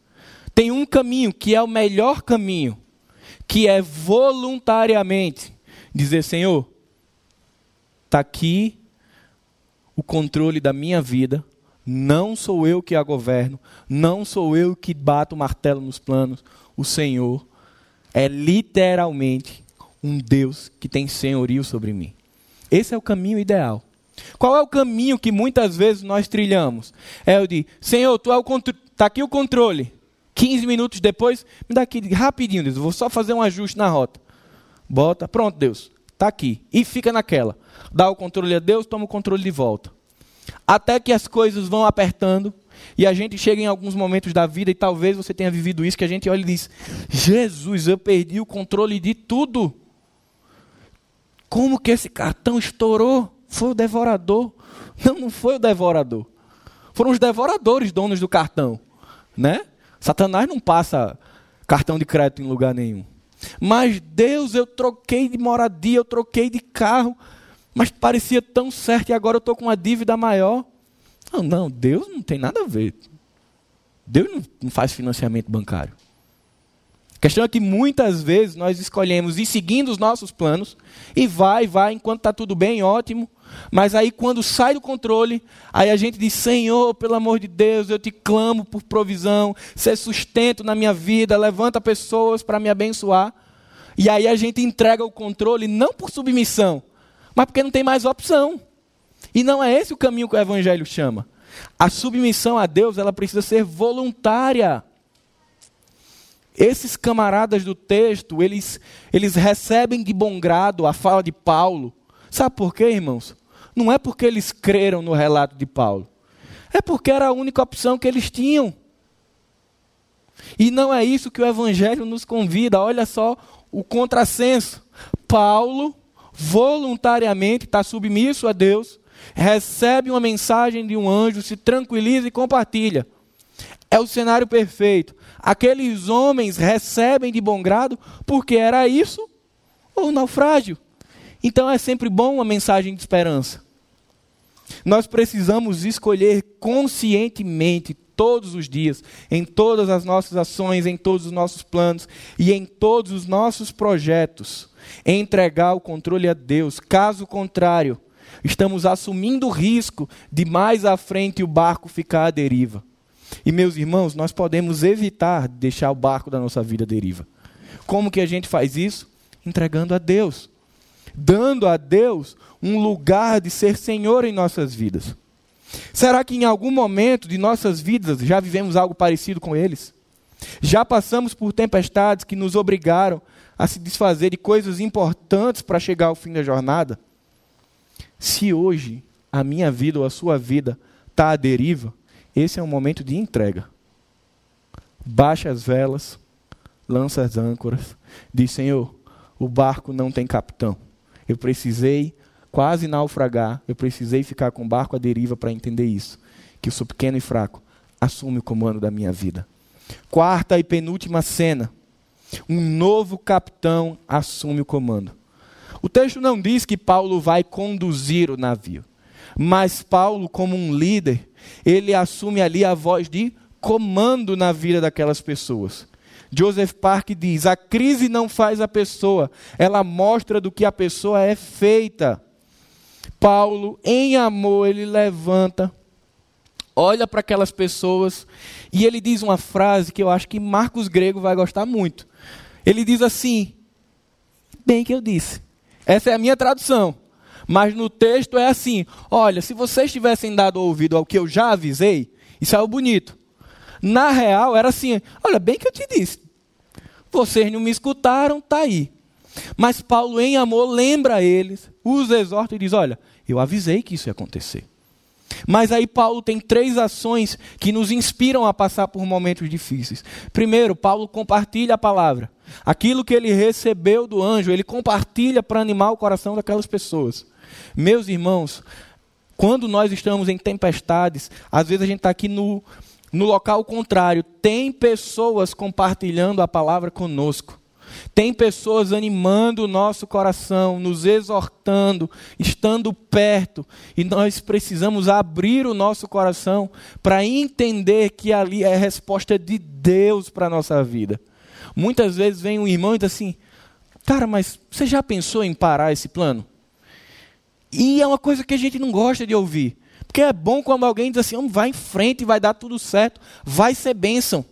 S1: Tem um caminho que é o melhor caminho, que é voluntariamente dizer: Senhor, está aqui o controle da minha vida, não sou eu que a governo, não sou eu que bato o martelo nos planos, o Senhor é literalmente um Deus que tem senhorio sobre mim. Esse é o caminho ideal. Qual é o caminho que muitas vezes nós trilhamos? É o de, Senhor, tu é o está aqui o controle. 15 minutos depois, me dá aqui rapidinho, Deus, vou só fazer um ajuste na rota. Bota, pronto, Deus, está aqui. E fica naquela. Dá o controle a Deus, toma o controle de volta. Até que as coisas vão apertando e a gente chega em alguns momentos da vida e talvez você tenha vivido isso que a gente olha e diz: Jesus, eu perdi o controle de tudo. Como que esse cartão estourou? Foi o devorador. Não, não foi o devorador. Foram os devoradores donos do cartão, né? Satanás não passa cartão de crédito em lugar nenhum. Mas Deus, eu troquei de moradia, eu troquei de carro, mas parecia tão certo e agora eu estou com uma dívida maior. Não, não, Deus não tem nada a ver. Deus não, não faz financiamento bancário. A questão é que muitas vezes nós escolhemos ir seguindo os nossos planos e vai, vai, enquanto está tudo bem, ótimo. Mas aí quando sai do controle, aí a gente diz: Senhor, pelo amor de Deus, eu te clamo por provisão, ser sustento na minha vida, levanta pessoas para me abençoar. E aí a gente entrega o controle não por submissão, mas porque não tem mais opção. E não é esse o caminho que o evangelho chama. A submissão a Deus, ela precisa ser voluntária. Esses camaradas do texto, eles, eles recebem de bom grado a fala de Paulo. Sabe por quê, irmãos? Não é porque eles creram no relato de Paulo. É porque era a única opção que eles tinham. E não é isso que o Evangelho nos convida. Olha só o contrassenso. Paulo, voluntariamente, está submisso a Deus, recebe uma mensagem de um anjo, se tranquiliza e compartilha. É o cenário perfeito. Aqueles homens recebem de bom grado porque era isso ou naufrágio. Então é sempre bom uma mensagem de esperança. Nós precisamos escolher conscientemente todos os dias, em todas as nossas ações, em todos os nossos planos e em todos os nossos projetos, entregar o controle a Deus. Caso contrário, estamos assumindo o risco de mais à frente o barco ficar à deriva. E meus irmãos, nós podemos evitar deixar o barco da nossa vida à deriva. Como que a gente faz isso? Entregando a Deus dando a Deus um lugar de ser Senhor em nossas vidas. Será que em algum momento de nossas vidas já vivemos algo parecido com eles? Já passamos por tempestades que nos obrigaram a se desfazer de coisas importantes para chegar ao fim da jornada? Se hoje a minha vida ou a sua vida está à deriva, esse é um momento de entrega. Baixa as velas, lança as âncoras, diz: Senhor, o barco não tem capitão. Eu precisei quase naufragar, eu precisei ficar com o barco à deriva para entender isso. Que eu sou pequeno e fraco. Assume o comando da minha vida. Quarta e penúltima cena. Um novo capitão assume o comando. O texto não diz que Paulo vai conduzir o navio, mas Paulo, como um líder, ele assume ali a voz de comando na vida daquelas pessoas. Joseph Park diz: a crise não faz a pessoa, ela mostra do que a pessoa é feita. Paulo, em amor, ele levanta, olha para aquelas pessoas e ele diz uma frase que eu acho que Marcos Grego vai gostar muito. Ele diz assim: bem que eu disse. Essa é a minha tradução. Mas no texto é assim: olha, se vocês tivessem dado ouvido ao que eu já avisei, isso é o bonito. Na real, era assim: olha, bem que eu te disse. Vocês não me escutaram, tá aí. Mas Paulo, em amor, lembra eles, os exorta e diz: Olha, eu avisei que isso ia acontecer. Mas aí Paulo tem três ações que nos inspiram a passar por momentos difíceis. Primeiro, Paulo compartilha a palavra. Aquilo que ele recebeu do anjo, ele compartilha para animar o coração daquelas pessoas. Meus irmãos, quando nós estamos em tempestades, às vezes a gente está aqui no, no local contrário, tem pessoas compartilhando a palavra conosco. Tem pessoas animando o nosso coração, nos exortando, estando perto, e nós precisamos abrir o nosso coração para entender que ali é a resposta de Deus para a nossa vida. Muitas vezes vem um irmão e diz assim: Cara, mas você já pensou em parar esse plano? E é uma coisa que a gente não gosta de ouvir. Porque é bom quando alguém diz assim: vai em frente, vai dar tudo certo, vai ser bênção.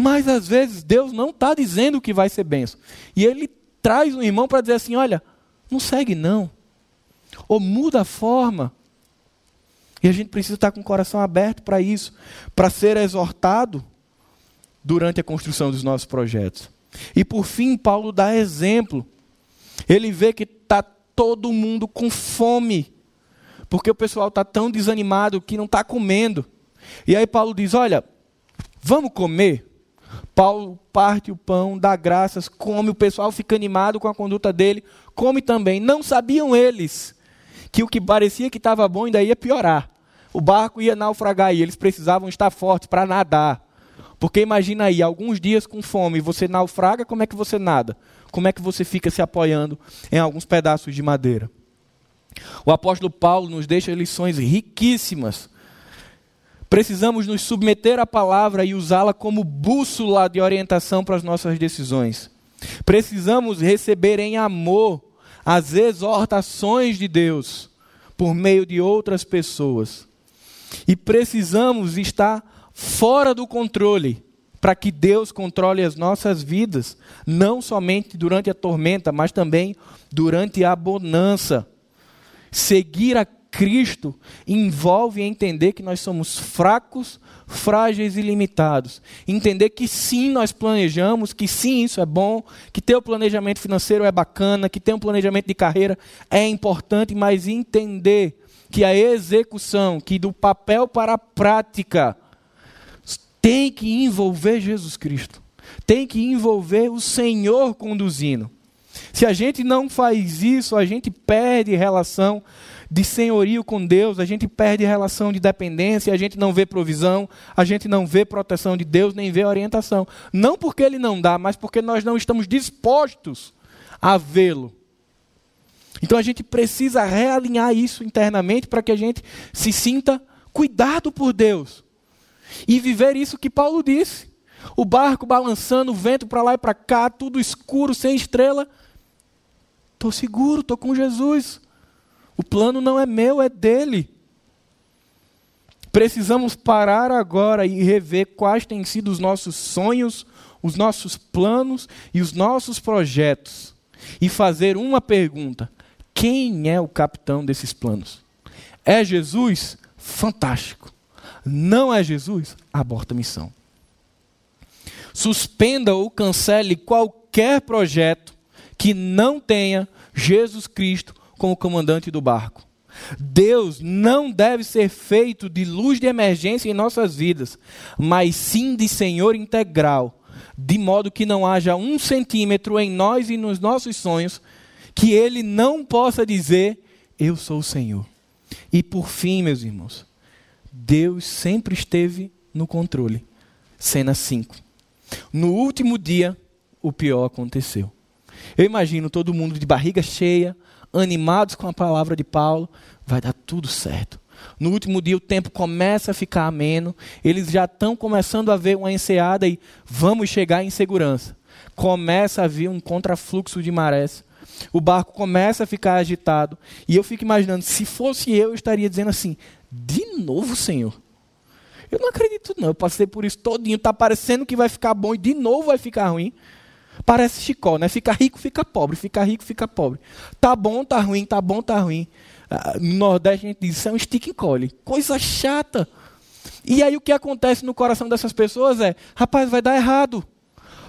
S1: Mas às vezes Deus não está dizendo que vai ser benção. E ele traz um irmão para dizer assim: olha, não segue não. Ou muda a forma. E a gente precisa estar com o coração aberto para isso, para ser exortado durante a construção dos nossos projetos. E por fim, Paulo dá exemplo. Ele vê que está todo mundo com fome, porque o pessoal está tão desanimado que não está comendo. E aí Paulo diz: Olha, vamos comer? Paulo parte o pão, dá graças, come, o pessoal fica animado com a conduta dele, come também. Não sabiam eles que o que parecia que estava bom ainda ia piorar. O barco ia naufragar e eles precisavam estar fortes para nadar. Porque imagina aí, alguns dias com fome, você naufraga, como é que você nada? Como é que você fica se apoiando em alguns pedaços de madeira? O apóstolo Paulo nos deixa lições riquíssimas Precisamos nos submeter à palavra e usá-la como bússola de orientação para as nossas decisões. Precisamos receber em amor as exortações de Deus por meio de outras pessoas. E precisamos estar fora do controle para que Deus controle as nossas vidas, não somente durante a tormenta, mas também durante a bonança. Seguir a Cristo envolve entender que nós somos fracos, frágeis e limitados. Entender que sim, nós planejamos, que sim, isso é bom, que ter o planejamento financeiro é bacana, que ter um planejamento de carreira é importante, mas entender que a execução, que do papel para a prática, tem que envolver Jesus Cristo. Tem que envolver o Senhor conduzindo. Se a gente não faz isso, a gente perde relação de senhorio com Deus, a gente perde relação de dependência, a gente não vê provisão, a gente não vê proteção de Deus, nem vê orientação. Não porque Ele não dá, mas porque nós não estamos dispostos a vê-lo. Então a gente precisa realinhar isso internamente para que a gente se sinta cuidado por Deus e viver isso que Paulo disse. O barco balançando, o vento para lá e para cá, tudo escuro, sem estrela. Estou seguro, estou com Jesus. O plano não é meu, é dele. Precisamos parar agora e rever quais têm sido os nossos sonhos, os nossos planos e os nossos projetos. E fazer uma pergunta: quem é o capitão desses planos? É Jesus? Fantástico. Não é Jesus? Aborta a missão. Suspenda ou cancele qualquer projeto que não tenha Jesus Cristo como comandante do barco. Deus não deve ser feito de luz de emergência em nossas vidas, mas sim de Senhor integral, de modo que não haja um centímetro em nós e nos nossos sonhos que Ele não possa dizer: Eu sou o Senhor. E por fim, meus irmãos, Deus sempre esteve no controle. Cena 5. No último dia, o pior aconteceu. Eu imagino todo mundo de barriga cheia, animados com a palavra de Paulo, vai dar tudo certo. No último dia o tempo começa a ficar ameno, eles já estão começando a ver uma enseada e vamos chegar em segurança. Começa a vir um contrafluxo de marés. O barco começa a ficar agitado. E eu fico imaginando, se fosse eu, eu estaria dizendo assim: de novo, Senhor. Eu não acredito, não. Eu passei por isso todinho. Está parecendo que vai ficar bom e de novo vai ficar ruim. Parece Chicó, né? Fica rico, fica pobre, fica rico, fica pobre. Tá bom, tá ruim, tá bom, tá ruim. Ah, no Nordeste a gente diz, isso é um stick and collie. Coisa chata. E aí o que acontece no coração dessas pessoas é, rapaz, vai dar errado.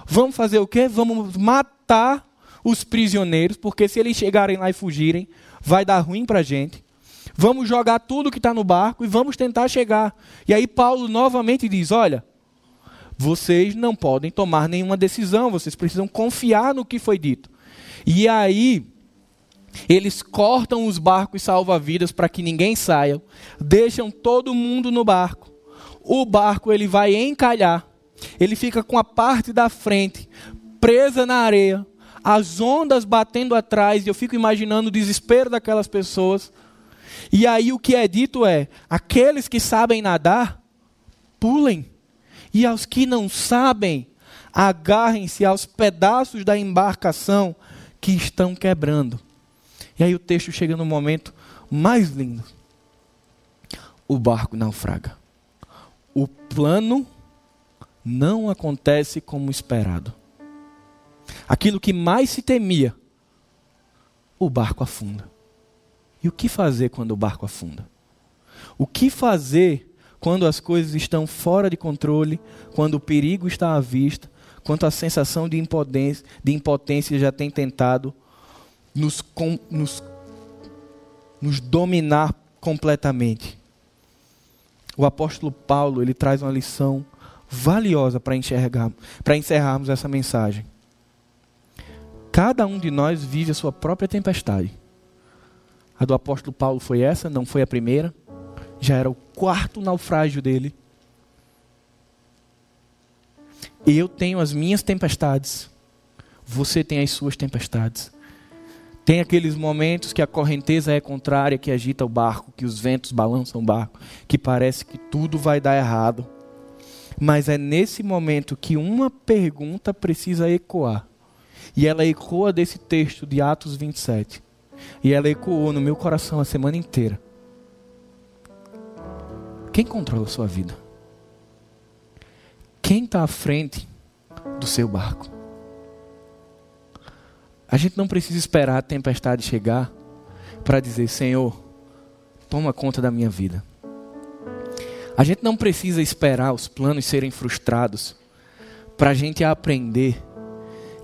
S1: Vamos fazer o quê? Vamos matar os prisioneiros, porque se eles chegarem lá e fugirem, vai dar ruim para a gente. Vamos jogar tudo que está no barco e vamos tentar chegar. E aí Paulo novamente diz: Olha, vocês não podem tomar nenhuma decisão, vocês precisam confiar no que foi dito. E aí, eles cortam os barcos salva-vidas para que ninguém saia, deixam todo mundo no barco. O barco ele vai encalhar, ele fica com a parte da frente presa na areia, as ondas batendo atrás, e eu fico imaginando o desespero daquelas pessoas. E aí o que é dito é: aqueles que sabem nadar, pulem e aos que não sabem, agarrem-se aos pedaços da embarcação que estão quebrando. E aí o texto chega no momento mais lindo. O barco naufraga. O plano não acontece como esperado. Aquilo que mais se temia, o barco afunda. E o que fazer quando o barco afunda? O que fazer quando as coisas estão fora de controle, quando o perigo está à vista, quando a sensação de impotência, de impotência já tem tentado nos, com, nos, nos dominar completamente. O apóstolo Paulo ele traz uma lição valiosa para enxergar, para encerrarmos essa mensagem. Cada um de nós vive a sua própria tempestade. A do apóstolo Paulo foi essa, não foi a primeira já era o quarto naufrágio dele. Eu tenho as minhas tempestades. Você tem as suas tempestades. Tem aqueles momentos que a correnteza é contrária, que agita o barco, que os ventos balançam o barco, que parece que tudo vai dar errado. Mas é nesse momento que uma pergunta precisa ecoar. E ela ecoa desse texto de Atos 27. E ela ecoou no meu coração a semana inteira. Quem controla a sua vida? Quem está à frente do seu barco? A gente não precisa esperar a tempestade chegar para dizer: Senhor, toma conta da minha vida. A gente não precisa esperar os planos serem frustrados para a gente aprender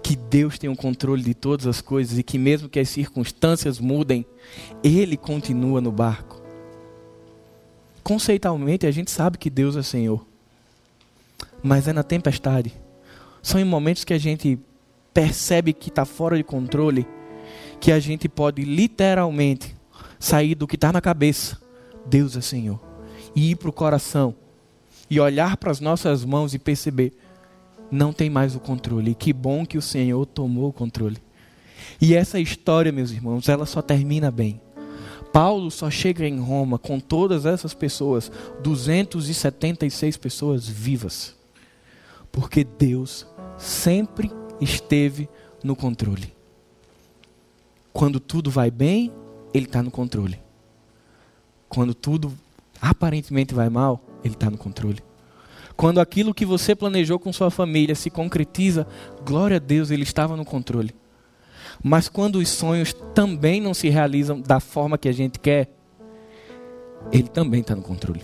S1: que Deus tem o controle de todas as coisas e que, mesmo que as circunstâncias mudem, Ele continua no barco conceitualmente a gente sabe que Deus é Senhor. Mas é na tempestade. São em momentos que a gente percebe que está fora de controle que a gente pode literalmente sair do que está na cabeça. Deus é Senhor. E ir para o coração. E olhar para as nossas mãos e perceber. Não tem mais o controle. E que bom que o Senhor tomou o controle. E essa história, meus irmãos, ela só termina bem. Paulo só chega em Roma com todas essas pessoas, 276 pessoas vivas, porque Deus sempre esteve no controle. Quando tudo vai bem, Ele está no controle. Quando tudo aparentemente vai mal, Ele está no controle. Quando aquilo que você planejou com sua família se concretiza, glória a Deus, Ele estava no controle. Mas quando os sonhos também não se realizam da forma que a gente quer, ele também está no controle.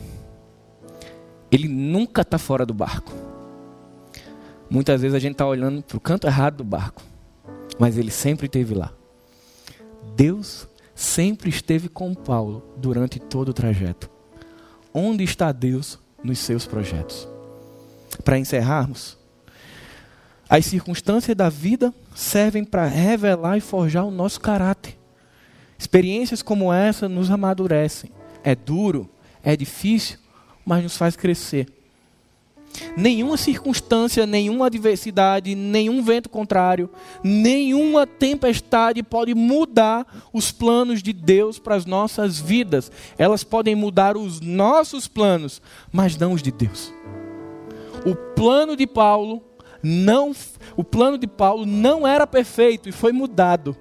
S1: Ele nunca está fora do barco. Muitas vezes a gente está olhando para o canto errado do barco, mas ele sempre esteve lá. Deus sempre esteve com Paulo durante todo o trajeto. Onde está Deus nos seus projetos? Para encerrarmos, as circunstâncias da vida servem para revelar e forjar o nosso caráter. Experiências como essa nos amadurecem. É duro, é difícil, mas nos faz crescer. Nenhuma circunstância, nenhuma adversidade, nenhum vento contrário, nenhuma tempestade pode mudar os planos de Deus para as nossas vidas. Elas podem mudar os nossos planos, mas não os de Deus. O plano de Paulo não, o plano de Paulo não era perfeito e foi mudado.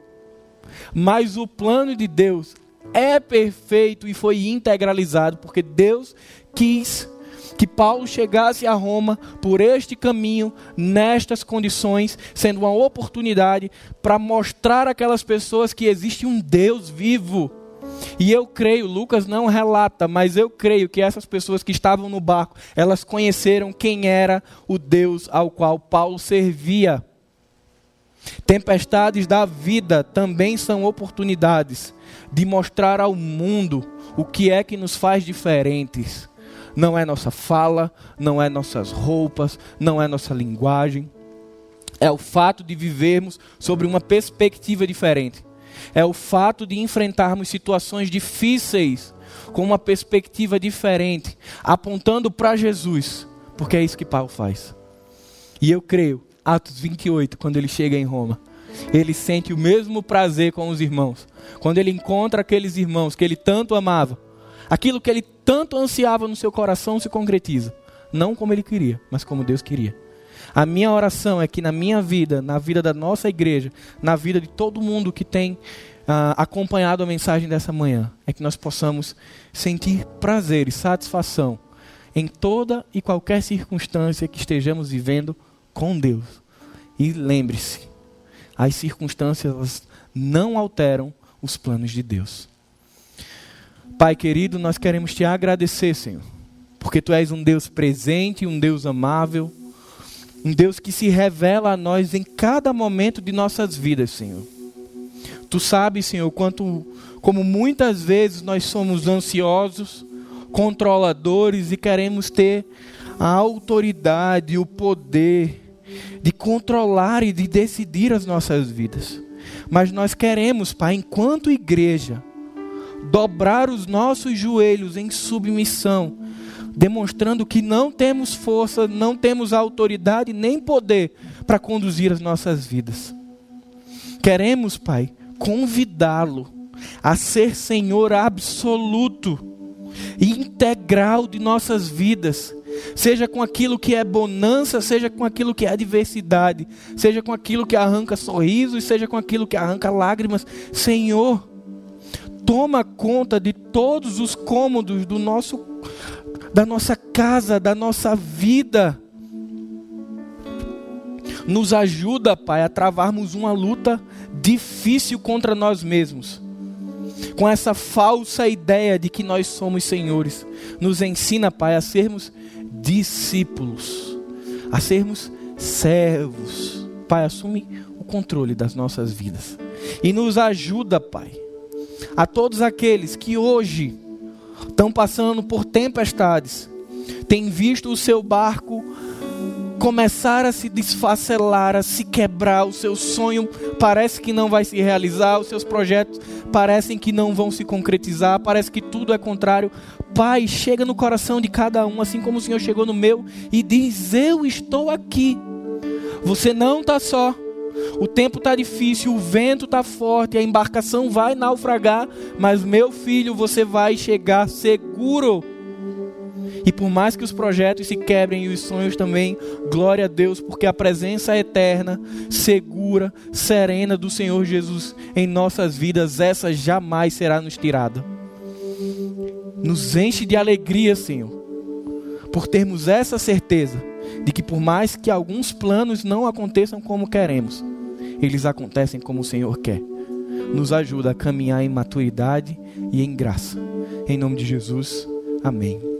S1: Mas o plano de Deus é perfeito e foi integralizado, porque Deus quis que Paulo chegasse a Roma por este caminho, nestas condições, sendo uma oportunidade para mostrar àquelas pessoas que existe um Deus vivo e eu creio, Lucas não relata, mas eu creio que essas pessoas que estavam no barco, elas conheceram quem era o Deus ao qual Paulo servia. Tempestades da vida também são oportunidades de mostrar ao mundo o que é que nos faz diferentes. Não é nossa fala, não é nossas roupas, não é nossa linguagem. É o fato de vivermos sobre uma perspectiva diferente. É o fato de enfrentarmos situações difíceis com uma perspectiva diferente, apontando para Jesus, porque é isso que Paulo faz. E eu creio, Atos 28, quando ele chega em Roma, ele sente o mesmo prazer com os irmãos. Quando ele encontra aqueles irmãos que ele tanto amava, aquilo que ele tanto ansiava no seu coração se concretiza. Não como ele queria, mas como Deus queria. A minha oração é que na minha vida, na vida da nossa igreja, na vida de todo mundo que tem uh, acompanhado a mensagem dessa manhã, é que nós possamos sentir prazer e satisfação em toda e qualquer circunstância que estejamos vivendo com Deus. E lembre-se, as circunstâncias não alteram os planos de Deus. Pai querido, nós queremos te agradecer, Senhor, porque tu és um Deus presente, um Deus amável, um Deus que se revela a nós em cada momento de nossas vidas, Senhor. Tu sabes, Senhor, quanto como muitas vezes nós somos ansiosos, controladores e queremos ter a autoridade, o poder de controlar e de decidir as nossas vidas. Mas nós queremos, Pai, enquanto igreja, dobrar os nossos joelhos em submissão, demonstrando que não temos força, não temos autoridade nem poder para conduzir as nossas vidas. Queremos, Pai, convidá-lo a ser Senhor absoluto e integral de nossas vidas, seja com aquilo que é bonança, seja com aquilo que é adversidade, seja com aquilo que arranca sorrisos, seja com aquilo que arranca lágrimas. Senhor, toma conta de todos os cômodos do nosso da nossa casa, da nossa vida. Nos ajuda, Pai, a travarmos uma luta difícil contra nós mesmos. Com essa falsa ideia de que nós somos senhores. Nos ensina, Pai, a sermos discípulos, a sermos servos. Pai, assume o controle das nossas vidas. E nos ajuda, Pai, a todos aqueles que hoje estão passando por tempestades, têm visto o seu barco começar a se desfacelar, a se quebrar, o seu sonho parece que não vai se realizar, os seus projetos parecem que não vão se concretizar, parece que tudo é contrário. Pai, chega no coração de cada um, assim como o Senhor chegou no meu, e diz: Eu estou aqui. Você não está só. O tempo está difícil, o vento está forte, a embarcação vai naufragar, mas meu filho, você vai chegar seguro. E por mais que os projetos se quebrem e os sonhos também, glória a Deus, porque a presença eterna, segura, serena do Senhor Jesus em nossas vidas, essa jamais será nos tirada. Nos enche de alegria, Senhor, por termos essa certeza de que por mais que alguns planos não aconteçam como queremos, eles acontecem como o Senhor quer. Nos ajuda a caminhar em maturidade e em graça. Em nome de Jesus, amém.